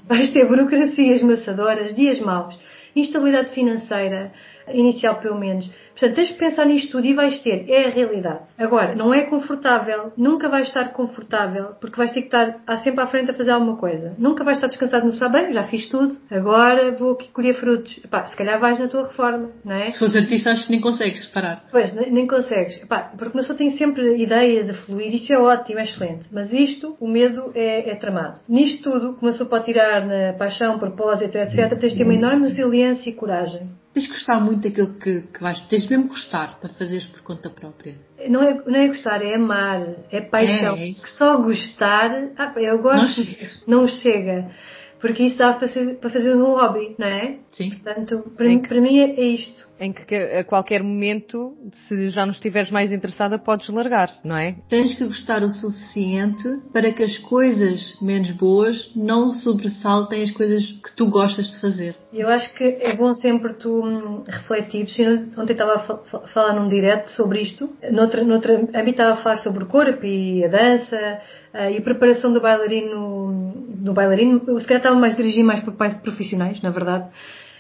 Vais ter burocracias maçadoras, dias maus, instabilidade financeira, inicial pelo menos. Portanto, tens que pensar nisto tudo e vais ter. É a realidade. Agora, não é confortável. Nunca vais estar confortável, porque vais ter que estar sempre à frente a fazer alguma coisa. Nunca vais estar descansado no sofá. Bem, já fiz tudo. Agora vou aqui colher frutos. Epá, se calhar vais na tua reforma, não é? Se fores artista, acho que nem consegues parar. Pois, nem, nem consegues. Epá, porque uma pessoa tem sempre ideias a fluir, isso é ótimo, é excelente. Mas isto, o medo é, é tramado. Nisto tudo, que uma pessoa pode tirar na paixão, propósito, etc., tens de ter uma enorme resiliência e coragem. Tens de gostar muito daquilo que, que vais. Tens mesmo gostar para fazeres por conta própria. Não é, não é gostar, é amar, é paixão. É, é. Que só gostar, ah, eu Não gosto, chega. não chega. Porque isso dá para fazer, para fazer um hobby, não é? Sim. Portanto, para, mim, que- para mim é, é isto. Em que a qualquer momento, se já não estiveres mais interessada, podes largar, não é? Tens que gostar o suficiente para que as coisas menos boas não sobressaltem as coisas que tu gostas de fazer. Eu acho que é bom sempre tu hum, refletires. Ontem estava a fa- fa- falar num direto sobre isto. Noutra, noutra âmbito estava a falar sobre o corpo e a dança ah, e a preparação do bailarino. Do bailarino. Eu se calhar estava mais dirigido mais para pais profissionais, na verdade.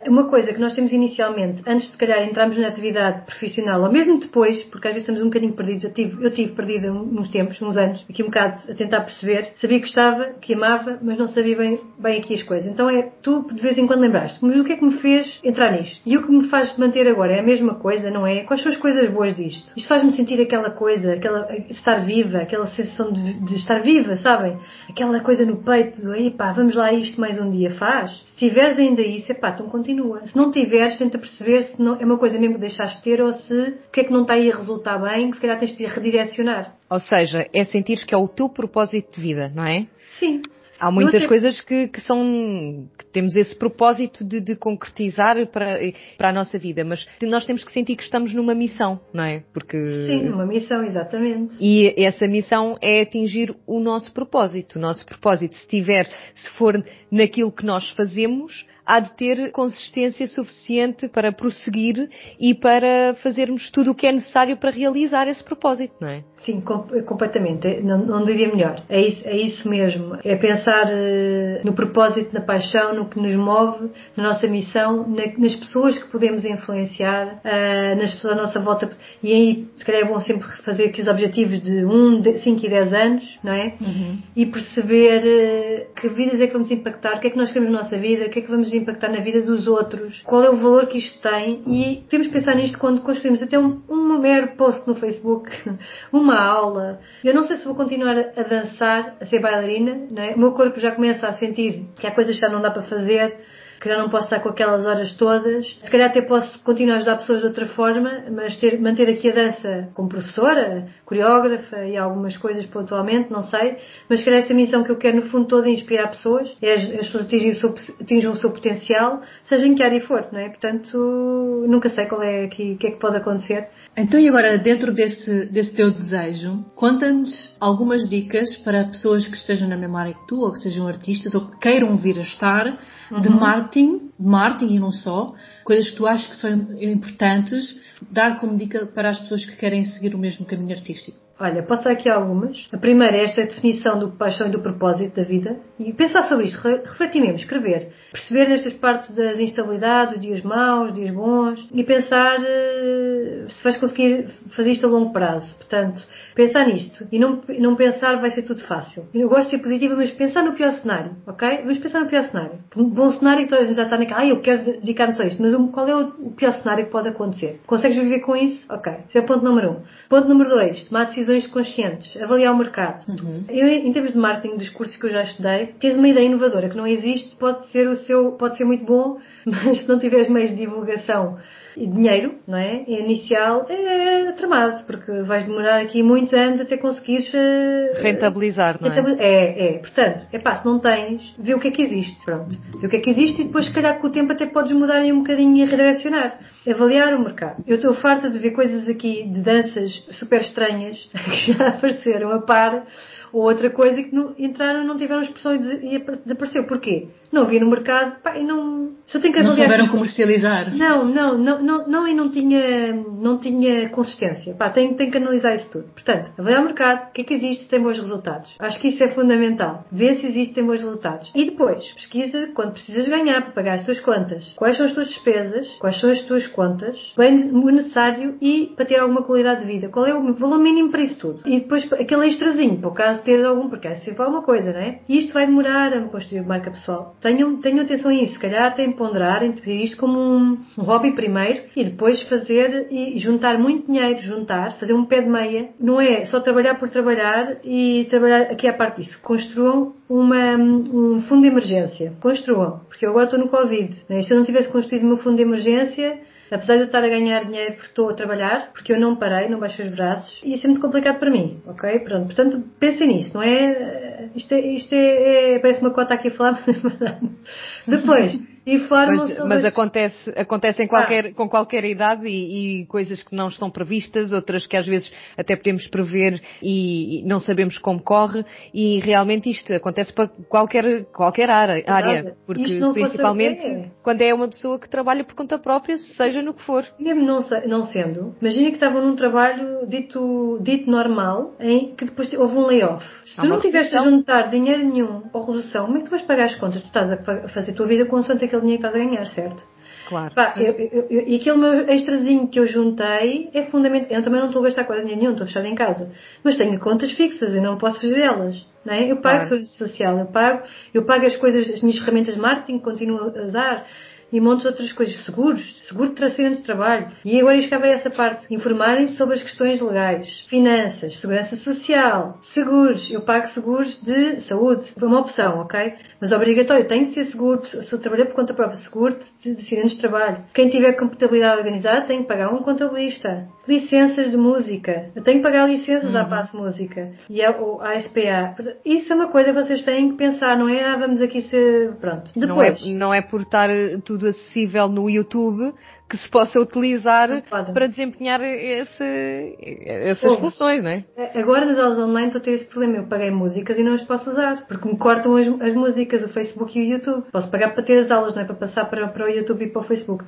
Uma coisa que nós temos inicialmente, antes de se calhar entrarmos na atividade profissional, ou mesmo depois, porque às vezes estamos um bocadinho perdidos, eu tive, eu tive perdida uns tempos, uns anos, aqui um bocado a tentar perceber, sabia que gostava, que amava, mas não sabia bem, bem aqui as coisas. Então é, tu de vez em quando lembraste, mas o que é que me fez entrar nisto? E o que me faz manter agora é a mesma coisa, não é? Quais são as coisas boas disto? Isto faz-me sentir aquela coisa, aquela, estar viva, aquela sensação de, de estar viva, sabem? Aquela coisa no peito, aí pá, vamos lá isto mais um dia, faz. Se tiveres ainda isso, é pá, então continua. Se não tiveres, tenta perceber se não, é uma coisa mesmo que deixaste de ter ou se o que é que não está aí a resultar bem, que se calhar tens de redirecionar. Ou seja, é sentir que é o teu propósito de vida, não é? Sim. Há muitas até- coisas que, que são, que temos esse propósito de, de concretizar para, para a nossa vida, mas nós temos que sentir que estamos numa missão, não é? Porque... Sim, uma missão, exatamente. E essa missão é atingir o nosso propósito. O nosso propósito, se tiver, se for naquilo que nós fazemos, há de ter consistência suficiente para prosseguir e para fazermos tudo o que é necessário para realizar esse propósito, não é? Sim, completamente. Não, não diria melhor. É isso, é isso mesmo. É pensar uh, no propósito, na paixão, no que nos move, na nossa missão, na, nas pessoas que podemos influenciar, uh, nas pessoas à nossa volta. E aí, se calhar é bom sempre fazer aqueles objetivos de 1, 5 e 10 anos, não é? Uhum. E perceber uh, que vidas é que vamos impactar, o que é que nós queremos na nossa vida, o que é que vamos impactar na vida dos outros, qual é o valor que isto tem. E temos que pensar nisto quando construímos até um, um mero post no Facebook, uma aula. Eu não sei se vou continuar a dançar, a ser bailarina, não é? O meu corpo já começa a sentir que há coisas que já não dá para fazer que já não posso estar com aquelas horas todas. Se calhar até posso continuar a ajudar pessoas de outra forma, mas ter, manter aqui a dança como professora, coreógrafa e algumas coisas pontualmente, não sei. Mas se calhar esta missão que eu quero no fundo toda é inspirar pessoas, é as, as pessoas atingirem o, seu, atinjam o seu potencial, seja em que área for, não é? Portanto, nunca sei qual é aqui, o que é que pode acontecer. Então e agora, dentro desse, desse teu desejo, conta-nos algumas dicas para pessoas que estejam na mesma área que tu, ou que sejam artistas, ou que queiram vir a estar, de uhum. marketing, marketing e não só, coisas que tu achas que são importantes, dar como dica para as pessoas que querem seguir o mesmo caminho artístico. Olha, posso dar aqui algumas. A primeira é esta definição do paixão e do propósito da vida. E pensar sobre isto, refletir mesmo, escrever. Perceber nestas partes das instabilidades, os dias maus, dias bons. E pensar uh, se vais conseguir fazer isto a longo prazo. Portanto, pensar nisto. E não, não pensar vai ser tudo fácil. Eu gosto de ser positiva, mas pensar no pior cenário, ok? Vamos pensar no pior cenário. Um bom cenário, então a gente já está naquela, ah, eu quero dedicar-me só a isto. Mas qual é o pior cenário que pode acontecer? Consegues viver com isso? Ok. Esse é o ponto número um. Ponto número dois, tomar decisões decisões conscientes, avaliar o mercado. Uhum. Eu, em termos de marketing dos cursos que eu já estudei, tens uma ideia inovadora que não existe, pode ser o seu, pode ser muito bom, mas se não tiveres meios de divulgação e dinheiro, não é? Inicial é tramado, porque vais demorar aqui muitos anos até conseguires uh, rentabilizar, não é? É, é. Portanto, é pá, se não tens, vê o que é que existe, pronto. Vê o que é que existe e depois, se calhar, com o tempo até podes mudar um bocadinho e redirecionar. Avaliar o mercado. Eu estou farta de ver coisas aqui de danças super estranhas que já apareceram a par ou outra coisa que não, entraram não tiveram expressão e desapareceu. Porquê? Não havia no mercado, pá, e não... Só tem que avaliar... Não souberam comercializar. Não, não, não, não, não, e não tinha, não tinha consistência. Pá, tem, tem que analisar isso tudo. Portanto, avaliar o mercado, o que é que existe, tem bons resultados. Acho que isso é fundamental. Ver se existe, tem bons resultados. E depois, pesquisa quando precisas ganhar para pagar as tuas contas. Quais são as tuas despesas, quais são as tuas contas, bem o necessário e para ter alguma qualidade de vida. Qual é o valor mínimo para isso tudo? E depois aquele extrazinho, para o caso de ter algum, porque é sempre alguma coisa, não é? E isto vai demorar a construir marca pessoal. Tenham, tenham atenção a isso. Se calhar têm que ponderar entre isto como um, um hobby primeiro e depois fazer e juntar muito dinheiro, juntar, fazer um pé de meia. Não é só trabalhar por trabalhar e trabalhar aqui à parte disso. Construam uma, um fundo de emergência. Construam. Porque eu agora estou no Covid. Né? Se eu não tivesse construído o meu fundo de emergência, apesar de eu estar a ganhar dinheiro porque estou a trabalhar, porque eu não parei, não baixei os braços, e isso é muito complicado para mim, ok? Pronto, portanto, pensem nisso, não é? Isto é, isto é, é parece uma cota aqui a falar, mas é verdade. Depois, mas, mas acontece, acontece em qualquer, ah. com qualquer idade e, e, coisas que não estão previstas, outras que às vezes até podemos prever e, e não sabemos como corre e realmente isto acontece para qualquer, qualquer área, área porque principalmente quando é uma pessoa que trabalha por conta própria, seja no que for. Mesmo não, não sendo, imagina que estavam num trabalho dito, dito normal, em que depois houve um layoff. Se tu não tivesse a juntar dinheiro nenhum ou redução, como é que tu vais pagar as contas? Tu estás a fazer a tua vida consoante aquele dinheiro que estás a ganhar, certo? Claro. Pá, eu, eu, eu, e aquele meu extrazinho que eu juntei é fundamental. Eu também não estou a gastar quase dinheiro nenhum, estou fechada em casa. Mas tenho contas fixas, eu não posso fazer delas. Não é? Eu pago claro. serviço social, eu pago, eu pago as coisas, as minhas ferramentas de marketing, continuo a usar e montes outras coisas. Seguros, seguro de tratamento de trabalho. E agora eu chegava a essa parte. Informarem sobre as questões legais, finanças, segurança social, seguros. Eu pago seguros de saúde. Foi uma opção, ok? Mas obrigatório. Tem que ser seguro. Se eu trabalhar por conta própria, seguro de, de acidentes de trabalho. Quem tiver computabilidade organizada tem que pagar um contabilista. Licenças de música. Eu tenho que pagar licenças uhum. à Passo Música e à SPA. Isso é uma coisa que vocês têm que pensar, não é? Ah, vamos aqui ser. Pronto. Depois. Não é, não é por estar tudo acessível no YouTube que se possa utilizar para desempenhar esse, essas funções, não é? Agora nas aulas online estou a ter esse problema. Eu paguei músicas e não as posso usar, porque me cortam as, as músicas, o Facebook e o YouTube. Posso pagar para ter as aulas, não é para passar para, para o YouTube e para o Facebook.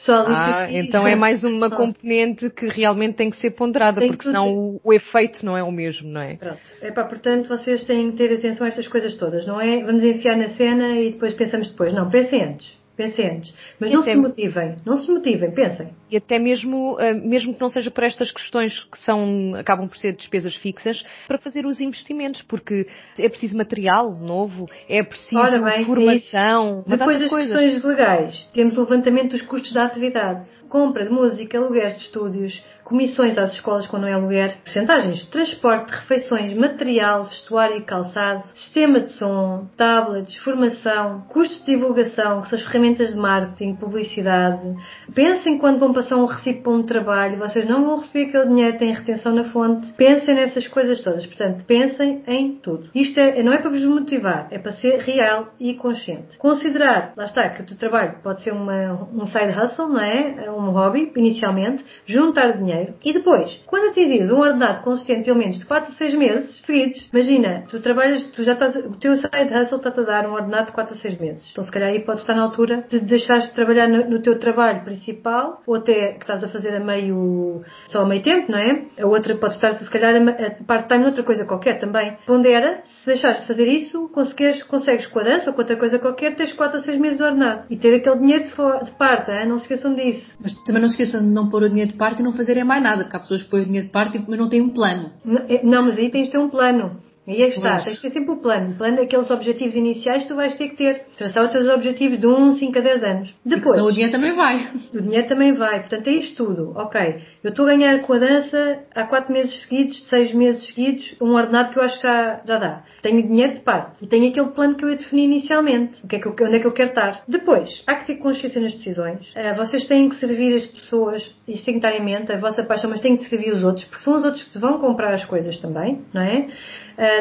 Só ah, então é mais uma componente que realmente tem que ser ponderada, tem porque senão o, o, efeito não é o mesmo, não é? Pronto. É pá, portanto vocês têm que ter atenção a estas coisas todas, não é? Vamos enfiar na cena e depois pensamos depois. Não, pensem antes. Pensem antes. Mas e não se motivem. Não se motivem, pensem. E até mesmo, eh, mesmo que não seja por estas questões que são, acabam por ser despesas fixas, para fazer os investimentos, porque é preciso material novo, é preciso bem, formação. Depois das coisas. questões legais, temos o levantamento dos custos da atividade. Compra de música, aluguéis de estúdios, comissões às escolas quando é aluguer, percentagens transporte, refeições, material, vestuário e calçado, sistema de som, tablets, formação, custos de divulgação, que são as ferramentas de marketing, publicidade. Pensem quando vão passar um recibo para um trabalho, vocês não vão receber aquele dinheiro, têm retenção na fonte. Pensem nessas coisas todas. Portanto, pensem em tudo. Isto é, não é para vos motivar, é para ser real e consciente. Considerar, lá está, que o trabalho pode ser uma, um side hustle, não é? Um hobby, inicialmente. Juntar dinheiro E depois, quando atingires um ordenado consistente pelo menos de 4 a 6 meses seguidos, imagina, tu trabalhas, tu já estás, o teu side hustle está-te a dar um ordenado de 4 a 6 meses. Então se calhar aí podes estar na altura de deixares de trabalhar no, no teu trabalho principal, ou até que estás a fazer a meio, só a meio tempo, não é? A outra pode estar, se calhar, a part-time noutra coisa qualquer também. Pondera, se deixares de fazer isso, consegues, consegues com a dança ou com outra coisa qualquer, tens 4 a 6 meses de ordenado. E ter aquele dinheiro de, de parte, não se esqueçam disso. Mas também não se esqueçam de não pôr o dinheiro de parte e não fazerem mais nada, porque há pessoas que põem dinheiro de parte mas não têm um plano. Não, é, não mas aí tens de ter um plano. E aí está, tens de ter sempre o plano. O plano daqueles objetivos iniciais tu vais ter que ter. Traçar os teus objetivos de 1, 5 a 10 anos. Depois. Senão o dinheiro também vai. O dinheiro também vai. Portanto, é isto tudo. Ok. Eu estou a ganhar com a dança há 4 meses seguidos, 6 meses seguidos, um ordenado que eu acho que já, já dá. Tenho dinheiro de parte. E tenho aquele plano que eu defini inicialmente. O que é que eu, onde é que eu quero estar. Depois, há que ter consciência nas decisões. Uh, vocês têm que servir as pessoas, isto tem que estar em mente, a vossa paixão, mas têm que servir os outros, porque são os outros que vão comprar as coisas também, não é?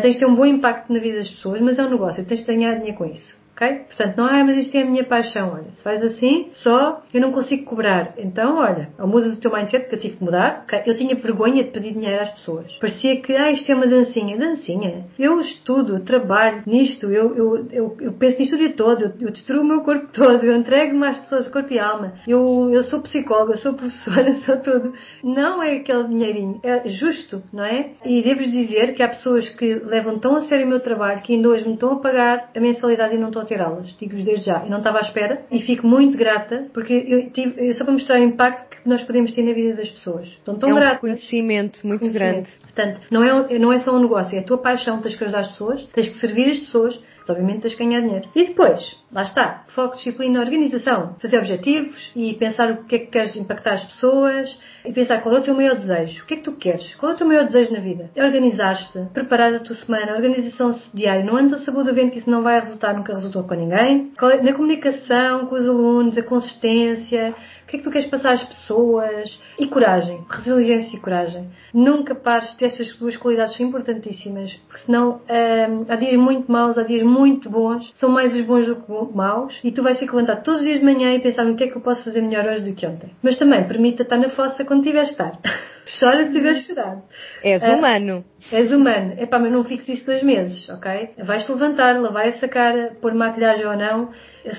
Tens de ter um bom impacto na vida das pessoas, mas é um negócio, tens de ganhar dinheiro com isso ok? Portanto, não é, mas isto é a minha paixão, olha, se faz assim, só eu não consigo cobrar. Então, olha, ou muda o teu mindset que eu tive que mudar, ok? Eu tinha vergonha de pedir dinheiro às pessoas. Parecia que, ah, isto é uma dancinha. Dancinha? Eu estudo, trabalho nisto, eu, eu, eu, eu penso nisto o dia todo, eu, eu destruo o meu corpo todo, eu entrego-me às pessoas, corpo e alma. Eu, eu sou psicóloga, sou professora, sou tudo. Não é aquele dinheirinho, é justo, não é? E devo-vos dizer que há pessoas que levam tão a sério o meu trabalho que ainda hoje me estão a pagar a mensalidade e não estão a ter aulas, digo-vos desde já. Eu não estava à espera e fico muito grata porque eu tive, só para mostrar o impacto que nós podemos ter na vida das pessoas. Estou tão é um grata. reconhecimento muito grande. Portanto, não é, não é só um negócio, é a tua paixão, tens que ajudar as pessoas, tens que servir as pessoas, obviamente tens que ganhar dinheiro. E depois, lá está, foco, disciplina, organização, fazer objetivos e pensar o que é que queres impactar as pessoas e pensar qual é o teu maior desejo, o que é que tu queres, qual é o teu maior desejo na vida. É organizar-te, preparar a tua semana, organização diária, não andes a saber do vento que isso não vai resultar, nunca resultou com ninguém. É, na comunicação com os alunos, a consistência, que é que tu queres passar às pessoas e coragem, resiliência e coragem. Nunca pares de estas duas qualidades são importantíssimas, porque senão hum, há dias muito maus, há dias muito bons, são mais os bons do que maus, e tu vais ter que levantar todos os dias de manhã e pensar no que é que eu posso fazer melhor hoje do que ontem. Mas também permita estar na fossa quando tiver estar. Chora se tiver chorado. És uh, humano. És humano. Epá, mas não fixes isso dois meses, ok? Vais-te levantar, lavar essa cara, pôr maquilhagem ou não,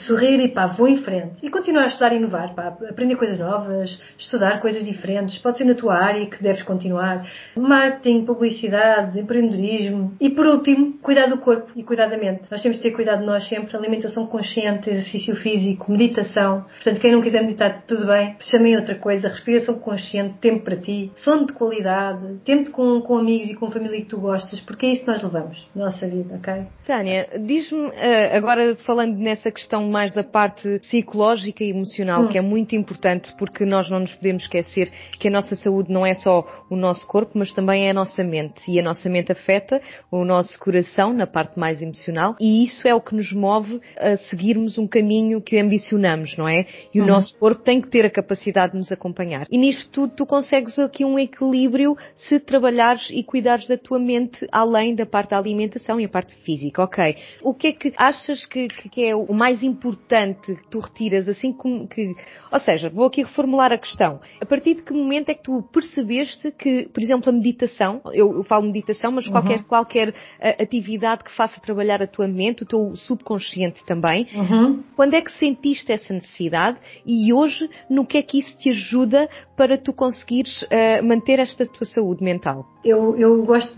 sorrir e pá, vou em frente. E continuar a estudar e inovar, pá, aprender coisas novas, estudar coisas diferentes, pode ser na tua área que deves continuar. Marketing, publicidade, empreendedorismo. E por último, cuidar do corpo e cuidar da mente. Nós temos de ter cuidado de nós sempre, alimentação consciente, exercício físico, meditação. Portanto, quem não quiser meditar, tudo bem, chamem outra coisa, respiração consciente, tempo para ti. Sono de qualidade, tempo com, com amigos e com família que tu gostas, porque é isso que nós levamos na nossa vida, ok? Tânia, diz-me, eh, agora falando nessa questão mais da parte psicológica e emocional, hum. que é muito importante, porque nós não nos podemos esquecer que a nossa saúde não é só o nosso corpo, mas também é a nossa mente. E a nossa mente afeta o nosso coração na parte mais emocional, e isso é o que nos move a seguirmos um caminho que ambicionamos, não é? E o uhum. nosso corpo tem que ter a capacidade de nos acompanhar. E nisto tudo tu consegues aqui um equilíbrio se trabalhares e cuidares da tua mente além da parte da alimentação e a parte física, ok? O que é que achas que, que é o mais importante que tu retiras assim como que, ou seja, vou aqui reformular a questão. A partir de que momento é que tu percebeste que, por exemplo, a meditação, eu, eu falo meditação, mas qualquer, uhum. qualquer atividade que faça trabalhar a tua mente, o teu subconsciente também, uhum. quando é que sentiste essa necessidade e hoje no que é que isso te ajuda para tu conseguires uh, manter esta tua saúde mental? Eu, eu gosto,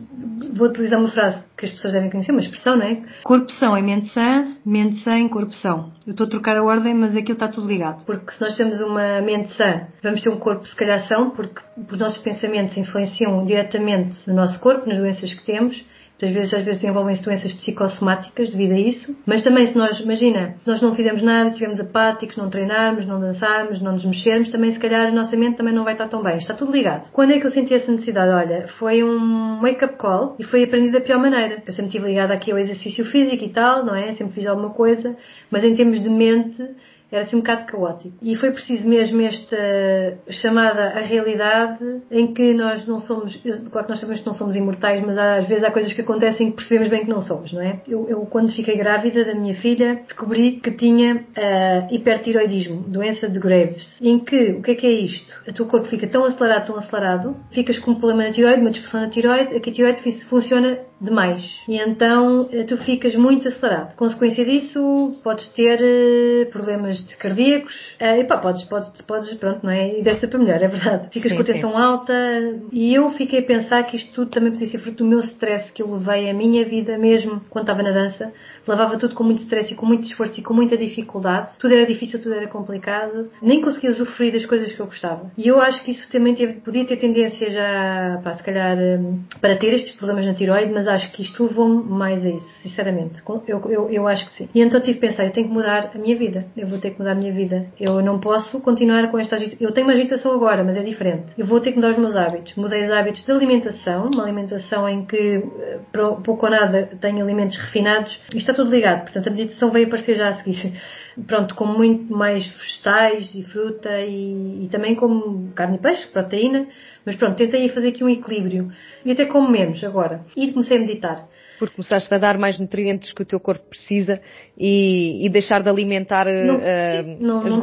vou utilizar uma frase que as pessoas devem conhecer, uma expressão, não é? Corpo são é mente sã, mente sã em corpo são. Eu estou a trocar a ordem, mas aquilo está tudo ligado. Porque se nós temos uma mente sã, vamos ter um corpo se calhar são, porque os nossos pensamentos influenciam diretamente no nosso corpo, nas doenças que temos, às vezes, às vezes desenvolvem-se doenças psicossomáticas devido a isso. Mas também se nós, imagina, se nós não fizermos nada, estivermos apáticos, não treinarmos, não dançarmos, não nos mexermos, também se calhar a nossa mente também não vai estar tão bem. Está tudo ligado. Quando é que eu senti essa necessidade? Olha, foi um wake-up call e foi aprendido da pior maneira. Eu sempre estive ligada aqui ao exercício físico e tal, não é? Sempre fiz alguma coisa, mas em termos de mente, era assim um bocado caótico. E foi preciso mesmo esta chamada à realidade em que nós não somos, claro que nós sabemos que não somos imortais, mas às vezes há coisas que acontecem que percebemos bem que não somos, não é? Eu, eu quando fiquei grávida da minha filha, descobri que tinha uh, hipertiroidismo, doença de Graves, em que, o que é que é isto? O teu corpo fica tão acelerado, tão acelerado, ficas com um problema na tiroide, uma disfunção na tiroide, aqui a tiroide funciona demais. E então eh, tu ficas muito acelerado. Consequência disso, podes ter uh, problemas de cardíacos, uh, e pá, podes, podes, podes, pronto, não é? E desta para melhor, é verdade. Ficas sim, com a tensão alta e eu fiquei a pensar que isto tudo também podia ser fruto do meu stress que eu levei a minha vida mesmo quando estava na dança. Levava tudo com muito stress e com muito esforço e com muita dificuldade. Tudo era difícil, tudo era complicado. Nem conseguia usufruir das coisas que eu gostava. E eu acho que isso também teve, podia ter tendência já, pá, se calhar, hum, para ter estes problemas na tiroide, mas acho que isto levou-me mais a isso, sinceramente. Eu, eu, eu acho que sim. E então tive que pensar, eu tenho que mudar a minha vida. Eu vou ter que mudar a minha vida. Eu não posso continuar com esta agitação. Eu tenho uma agitação agora, mas é diferente. Eu vou ter que mudar os meus hábitos. Mudei os hábitos de alimentação, uma alimentação em que eh, pouco ou nada tenho alimentos refinados. Isto está tudo ligado. Portanto, a meditação veio aparecer já a seguir pronto, como muito mais vegetais e fruta e, e, também como carne e peixe, proteína, mas pronto, tentei fazer aqui um equilíbrio. E até como menos agora. E comecei a meditar. Porque começaste a dar mais nutrientes que o teu corpo precisa e, e deixar de alimentar não, uh, não, as não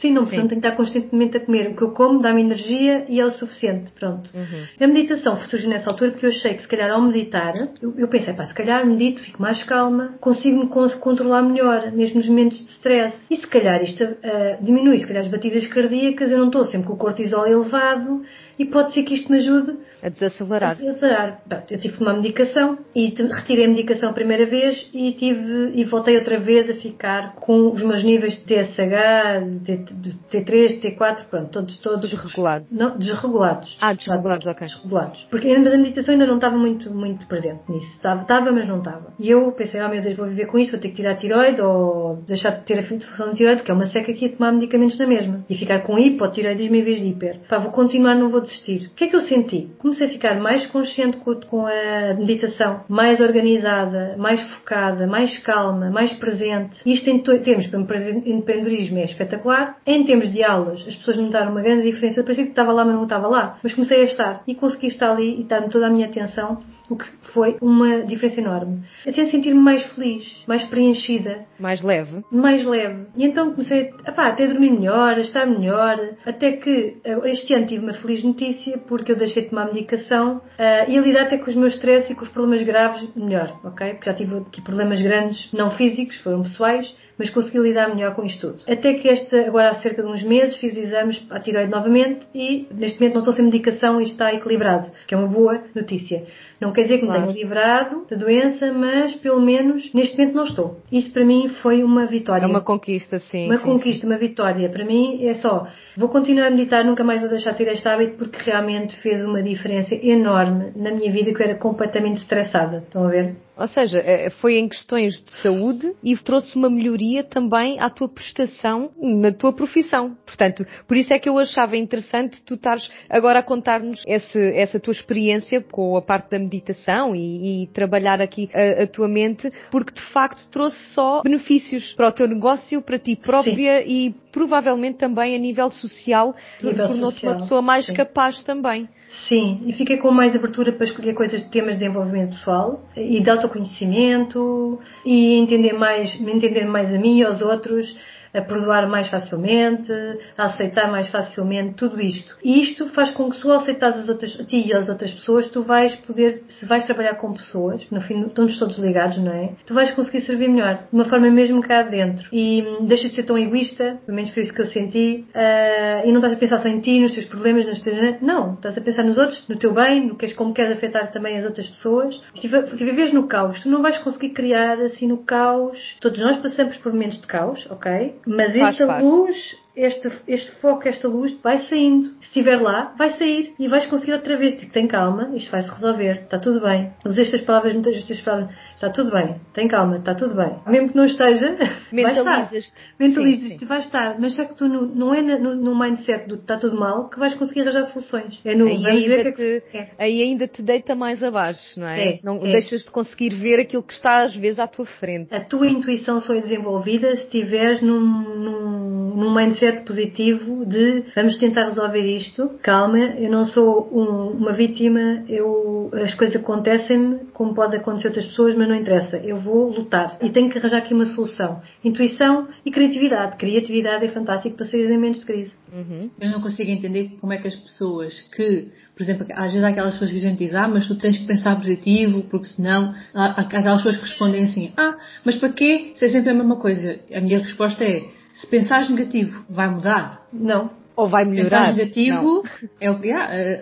Sim, não, portanto, tenho que estar constantemente a comer. O que eu como dá-me energia e é o suficiente. Pronto. Uhum. A meditação surgiu nessa altura porque eu achei que se calhar ao meditar, eu, eu pensei, pá, se calhar medito, fico mais calma, consigo-me controlar melhor, mesmo nos momentos de stress. E se calhar isto uh, diminui, se calhar as batidas cardíacas, eu não estou sempre com o cortisol elevado e pode ser que isto me ajude a desacelerar. A desacelerar. Eu tive uma medicação e retirei a medicação a primeira vez e tive e voltei outra vez a ficar com os meus níveis de TSH, de, de T3, T4, pronto, todos, todos desregulados. Não, desregulados. Ah, desregulados, ok. Desregulados. Porque a meditação ainda não estava muito, muito presente nisso. Estava, estava, mas não estava. E eu pensei, oh meu Deus, vou viver com isto, vou ter que tirar a tiroide ou deixar de ter a função de tiroide, que é uma seca aqui a tomar medicamentos na mesma. E ficar com hipotiroidismo em vez de hiper. Pá, vou continuar, não vou desistir. O que é que eu senti? Comecei a ficar mais consciente com a meditação, mais organizada, mais focada, mais calma, mais presente. Isto em termos para empreendedorismo é espetacular. Em termos de aulas, as pessoas notaram uma grande diferença. Eu parecia que estava lá, mas não estava lá. Mas comecei a estar e consegui estar ali e estar toda a minha atenção o que foi uma diferença enorme. Até sentir-me mais feliz, mais preenchida. Mais leve. Mais leve. E então comecei a, até a dormir melhor, a estar melhor, até que eh, este ano tive uma feliz notícia porque eu deixei de tomar medicação uh, e a lidar até com os meus stress e com os problemas graves melhor, ok? Porque já tive aqui problemas grandes, não físicos, foram pessoais, mas consegui lidar melhor com isto tudo. Até que esta, agora há cerca de uns meses, fiz exames à tiroide novamente e neste momento não estou sem medicação e está equilibrado, que é uma boa notícia. Não quer dizer que claro. me tenha livrado da doença, mas pelo menos neste momento não estou. Isto para mim foi uma vitória. É uma conquista, sim. Uma sim, conquista, sim. uma vitória. Para mim é só, vou continuar a meditar, nunca mais vou deixar de ter este hábito porque realmente fez uma diferença enorme na minha vida que eu era completamente estressada. Estão a ver? Ou seja, é, foi em questões de saúde e trouxe uma melhoria também à tua prestação na tua profissão. Portanto, por isso é que eu achava interessante tu estares agora a contar-nos essa tua experiência com a parte da meditação e, e trabalhar aqui a, a, tua mente, porque de facto trouxe só benefícios para o teu negócio, para ti própria Sim. e provavelmente também a nível social, tornou-te uma pessoa mais Sim. capaz também. Sim, e fiquei com mais abertura para escolher coisas de temas de desenvolvimento pessoal e de autoconhecimento e entender mais, me entender mais a mim e aos outros a perdoar mais facilmente, a aceitar mais facilmente, tudo isto. E isto faz com que se tu aceitas as outras, a ti e as outras pessoas, tu vais poder, se vais trabalhar com pessoas, no fim estamos todos ligados, não é? Tu vais conseguir servir melhor, de uma forma mesmo cá dentro. E deixas de ser tão egoísta, pelo menos foi isso que eu senti, uh, e não estás a pensar só em ti, nos teus problemas, nas teus... Não, estás a pensar nos outros, no teu bem, no que és, como queres afetar também as outras pessoas. Se viveres no caos, tu não vais conseguir criar assim no caos. Todos nós passamos por momentos de caos, ok? Mas esta luz este, este foco, esta luz vai saindo. Se estiver lá, vai sair e vais conseguir outra vez. Tipo, tem calma, isto vai se resolver, está tudo bem. Usa estas palavras, muitas estas palavras, está tudo bem, tem calma, está tudo bem. Mesmo que não esteja, vai estar. Mentalizas-te, vai estar. Mas já que tu não, não é no, no mindset do está tudo mal que vais conseguir arranjar soluções. É no aí ainda, que te, é. aí ainda te deita mais abaixo, não é? é não é. deixas de conseguir ver aquilo que está às vezes à tua frente. A tua intuição só é desenvolvida se estiveres num, num, num mindset mindset positivo de vamos tentar resolver isto, calma, eu não sou um, uma vítima, eu, as coisas acontecem-me como pode acontecer a outras pessoas, mas não interessa, eu vou lutar e tenho que arranjar aqui uma solução. Intuição e criatividade. Criatividade é fantástico para sair em menos de crise. Uhum. Eu não consigo entender como é que as pessoas que, por exemplo, às vezes há aquelas pessoas que a gente diz, ah, mas tu tens que pensar positivo, porque senão, há aquelas pessoas que respondem assim, ah, mas para quê? Se é sempre a mesma coisa. A minha resposta é, se pensares negativo, vai mudar? Não. Ou vai melhorar? Se pensares negativo, é o que.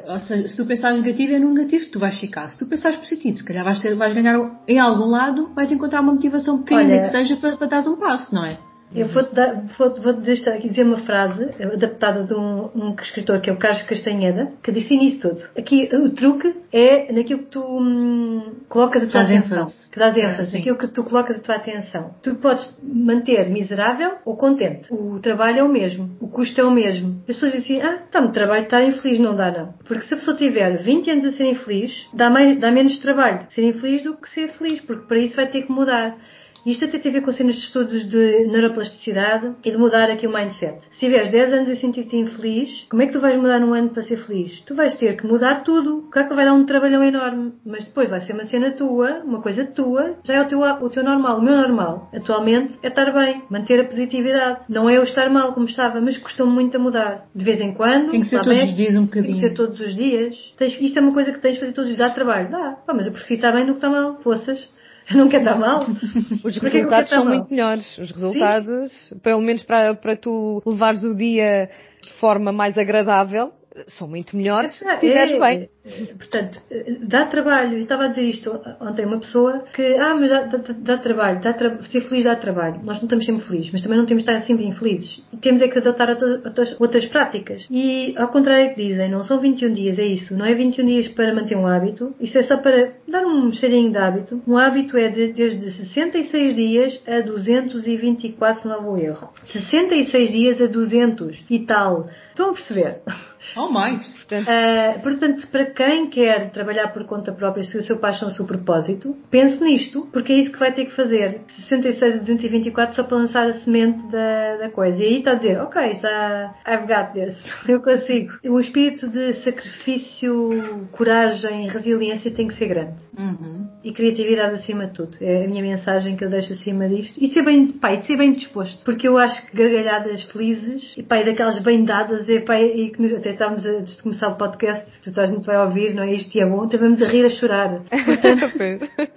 Ou seja, se tu pensares negativo, é no negativo que tu vais ficar. Se tu pensares positivo, se calhar vais, ter, vais ganhar em algum lado, vais encontrar uma motivação pequena Olha, que seja para, para dar um passo, não é? Eu vou-te vou, vou deixar aqui dizer uma frase adaptada de um, um, escritor que é o Carlos Castanheda, que define isso tudo. Aqui o truque é naquilo que tu hum, colocas a tua atenção. Ênfase. Que dás ênfase. Aquilo que tu colocas a tua atenção. Tu podes manter miserável ou contente. O trabalho é o mesmo. O custo é o mesmo. As pessoas dizem assim, ah, está-me trabalho, estar infeliz. Não dá, não. Porque se a pessoa tiver 20 anos a ser infeliz, dá, mais, dá menos trabalho ser infeliz do que ser feliz. Porque para isso vai ter que mudar. Isto até tem a ver com cenas de estudos de neuroplasticidade e de mudar aqui o mindset. Se tiveres 10 anos a sentir-te infeliz, como é que tu vais mudar num ano para ser feliz? Tu vais ter que mudar tudo. Claro que vai dar um trabalhão enorme, mas depois vai ser uma cena tua, uma coisa tua, já é o teu, o teu normal. O meu normal, atualmente, é estar bem, manter a positividade. Não é eu estar mal como estava, mas custou-me muito a mudar. De vez em quando. Tem que ser todos bem, os dias um bocadinho. Tem que ser todos os dias. Tens, isto é uma coisa que tens de fazer todos os dias. Dá trabalho? Dá. Pá, mas eu prefiro estar bem do que estar mal. Forças. não quer dar mal. Os resultados são muito melhores. Os resultados, Sim. pelo menos para, para tu levares o dia de forma mais agradável, são muito melhores se estiveres é, bem. Portanto, dá trabalho. Eu estava a dizer isto ontem uma pessoa que, ah, mas dá, dá, dá trabalho, dá tra ser feliz dá trabalho. Nós não estamos sempre felizes, mas também não temos de estar sempre infelizes. Temos é que adotar outras, outras práticas. E ao contrário que dizem, não são 21 dias, é isso. Não é 21 dias para manter um hábito. Isso é só para dar um cheirinho de hábito. Um hábito é de, desde 66 dias a 224, se não vou erro. 66 dias a 200 e tal. Estão a perceber? Ou mais. Portanto, uh, portanto, para quem quer trabalhar por conta própria, se o seu paixão é o seu propósito, pense nisto, porque é isso que vai ter que fazer. 66 a 224 só para lançar a semente da, da coisa. E aí está a dizer, ok, já I've got this. Eu consigo. O espírito de sacrifício, coragem, resiliência tem que ser grande. Uhum. E criatividade acima de tudo. É a minha mensagem que eu deixo acima disto. E ser bem, pá, e ser bem disposto. Porque eu acho que gargalhadas felizes, e pá, e daquelas bem dadas, e, pá, e que até estávamos antes de começar o podcast, que toda a gente vai ouvir, não é? Isto e é bom, estivemos a rir a chorar. Portanto,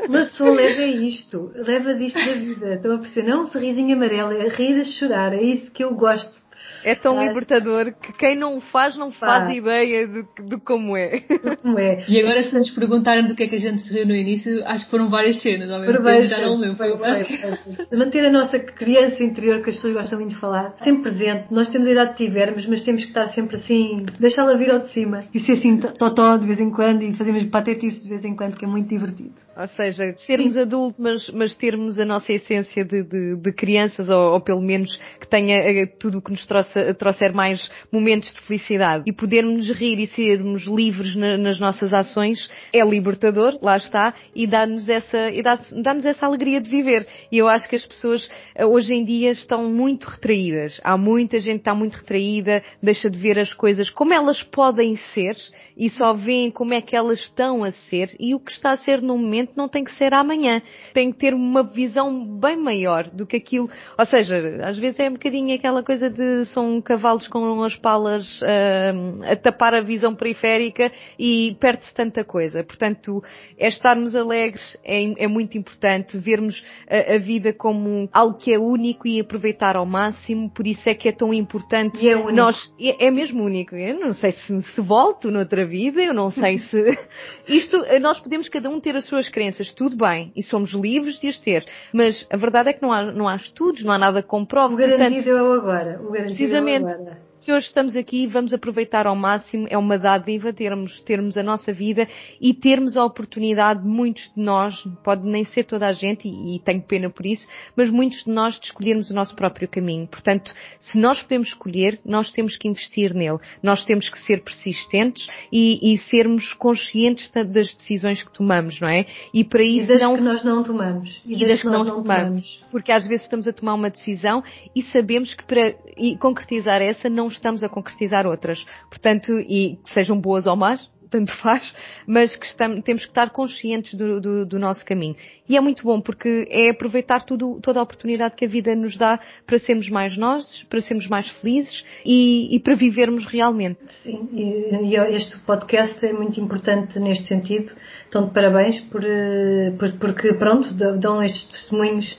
uma pessoa leva isto, leva disto da vida. Estão a perceber? Não um sorrisinho amarelo, é rir a chorar, é isso que eu gosto. É tão libertador que quem não o faz não faz Pá. ideia de, de, como é. como é. E agora se nos perguntarem do que é que a gente se riu no início, acho que foram várias cenas ao mesmo tempo, já não lembro. Foi, foi, Manter a nossa criança interior, que as pessoas gostam muito de falar, sempre presente. Nós temos a idade que tivermos, mas temos que estar sempre assim, deixá-la vir ao de cima e ser assim totó de vez em quando e fazermos patetices de vez em quando, que é muito divertido. Ou seja, sermos adultos, mas, mas termos a nossa essência de, de, de crianças, ou, ou, pelo menos que tenha eh, tudo o que nos trouxe, trouxer mais momentos de felicidade. E podermos rir e sermos livres na, nas nossas ações é libertador, lá está, e dá-nos essa, e dá, dá-nos essa alegria de viver. E eu acho que as pessoas eh, hoje em dia estão muito retraídas. Há muita gente que está muito retraída, deixa de ver as coisas como elas podem ser e só veem como é que elas estão a ser e o que está a ser no momento não tem que ser amanhã. Tem que ter uma visão bem maior do que aquilo. Ou seja, às vezes é um bocadinho aquela coisa de são cavalos com as palas uh, a tapar a visão periférica e perde-se tanta coisa. Portanto, é estarmos alegres, é, é muito importante vermos a, a, vida como algo que é único e aproveitar ao máximo. Por isso é que é tão importante. E é único. Nós, é, é mesmo único. Eu não sei se, se volto noutra vida, eu não sei se. Isto, nós podemos cada um ter as suas crenças, tudo bem, e somos livres de as ter, mas a verdade é que não há, não há estudos, não há nada que comprove. O garantido é o agora. O garantido precisamente, é o agora se hoje estamos aqui, vamos aproveitar ao máximo, é uma dádiva termos, termos a nossa vida e termos a oportunidade, muitos de nós, pode nem ser toda a gente, e, e tenho pena por isso, mas muitos de nós de escolhermos o nosso próprio caminho. Portanto, se nós podemos escolher, nós temos que investir nele. Nós temos que ser persistentes e, e sermos conscientes das decisões que tomamos, não é? E para isso e das não... que nós não tomamos. E, e das, das que nós não tomamos. tomamos. Porque às vezes estamos a tomar uma decisão e sabemos que para concretizar essa não estamos a concretizar outras. Portanto, e que sejam boas ou más, tanto faz, mas que estamos, temos que estar conscientes do, do, do, nosso caminho. E é muito bom porque é aproveitar tudo, toda a oportunidade que a vida nos dá para sermos mais nós, para sermos mais felizes e, e para vivermos realmente. Sim, e, e, este podcast é muito importante neste sentido. Então, de parabéns por, eh, por, porque, pronto, dão estes testemunhos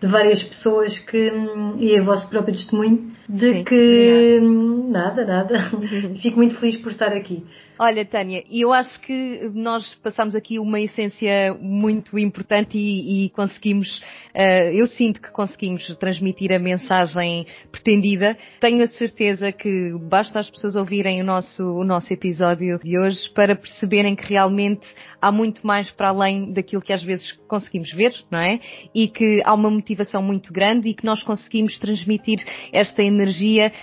de várias pessoas que, e é vosso próprio testemunho, de Sim, que nada, nada. Fico muito feliz por estar aqui. Olha, Tânia, eu acho que nós passamos aqui uma essência muito importante e, e conseguimos, uh, eu sinto que conseguimos transmitir a mensagem pretendida. Tenho a certeza que basta as pessoas ouvirem o nosso, o nosso episódio de hoje para perceberem que realmente há muito mais para além daquilo que às vezes conseguimos ver, não é? E que há uma motivação muito grande e que nós conseguimos transmitir esta energia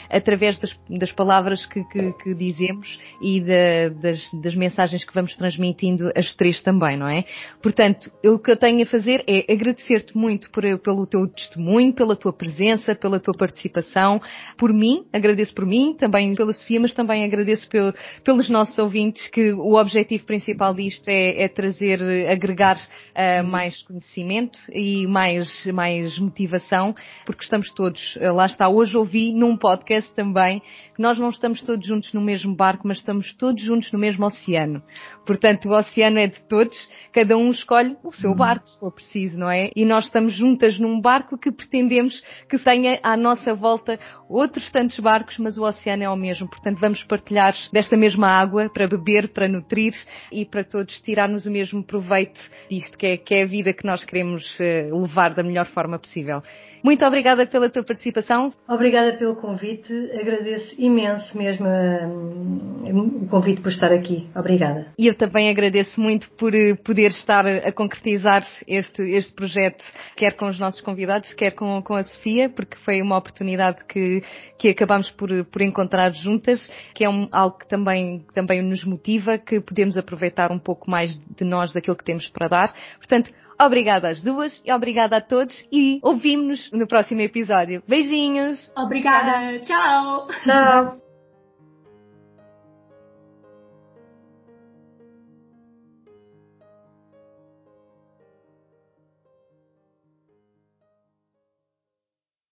através das, das palavras que, que, que dizemos e da, das, das, mensagens que vamos transmitindo as três também, não é? Portanto, o que eu tenho a fazer é agradecer-te muito por, pelo teu testemunho, pela tua presença, pela tua participação, por mim, agradeço por mim, também pela Sofia, mas também agradeço pelo, pelos nossos ouvintes, que o objetivo principal disto é, é trazer, agregar uh, mais conhecimento e mais, mais motivação, porque estamos todos, uh, lá está, hoje ouvi num podcast também, que nós não estamos todos juntos no mesmo barco, mas estamos todos juntos no mesmo oceano. Portanto, o oceano é de todos, cada um escolhe o seu uhum. barco, se for preciso, não é? E nós estamos juntas num barco que pretendemos que tenha à nossa volta outros tantos barcos, mas o oceano é o mesmo. Portanto, vamos partilhar desta mesma água para beber, para nutrir e para todos tirarmos o mesmo proveito disto, que é, que é a vida que nós queremos eh, levar da melhor forma possível. Muito obrigada pela tua participação. Obrigada pelo convite. Agradeço imenso mesmo um, o convite por estar aqui. Obrigada. E eu também agradeço muito por eh, poder estar a concretizar este, este projeto, quer com os nossos convidados, quer com, com a Sofia, porque foi uma oportunidade que, que acabamos por, por encontrar juntas, que é um, algo que também, também nos motiva, que podemos aproveitar um pouco mais de nós, daquilo que temos para dar. Portanto, Obrigada às duas e obrigada a todos e ouvimos-nos no próximo episódio. Beijinhos! Obrigada! Tchau! Tchau!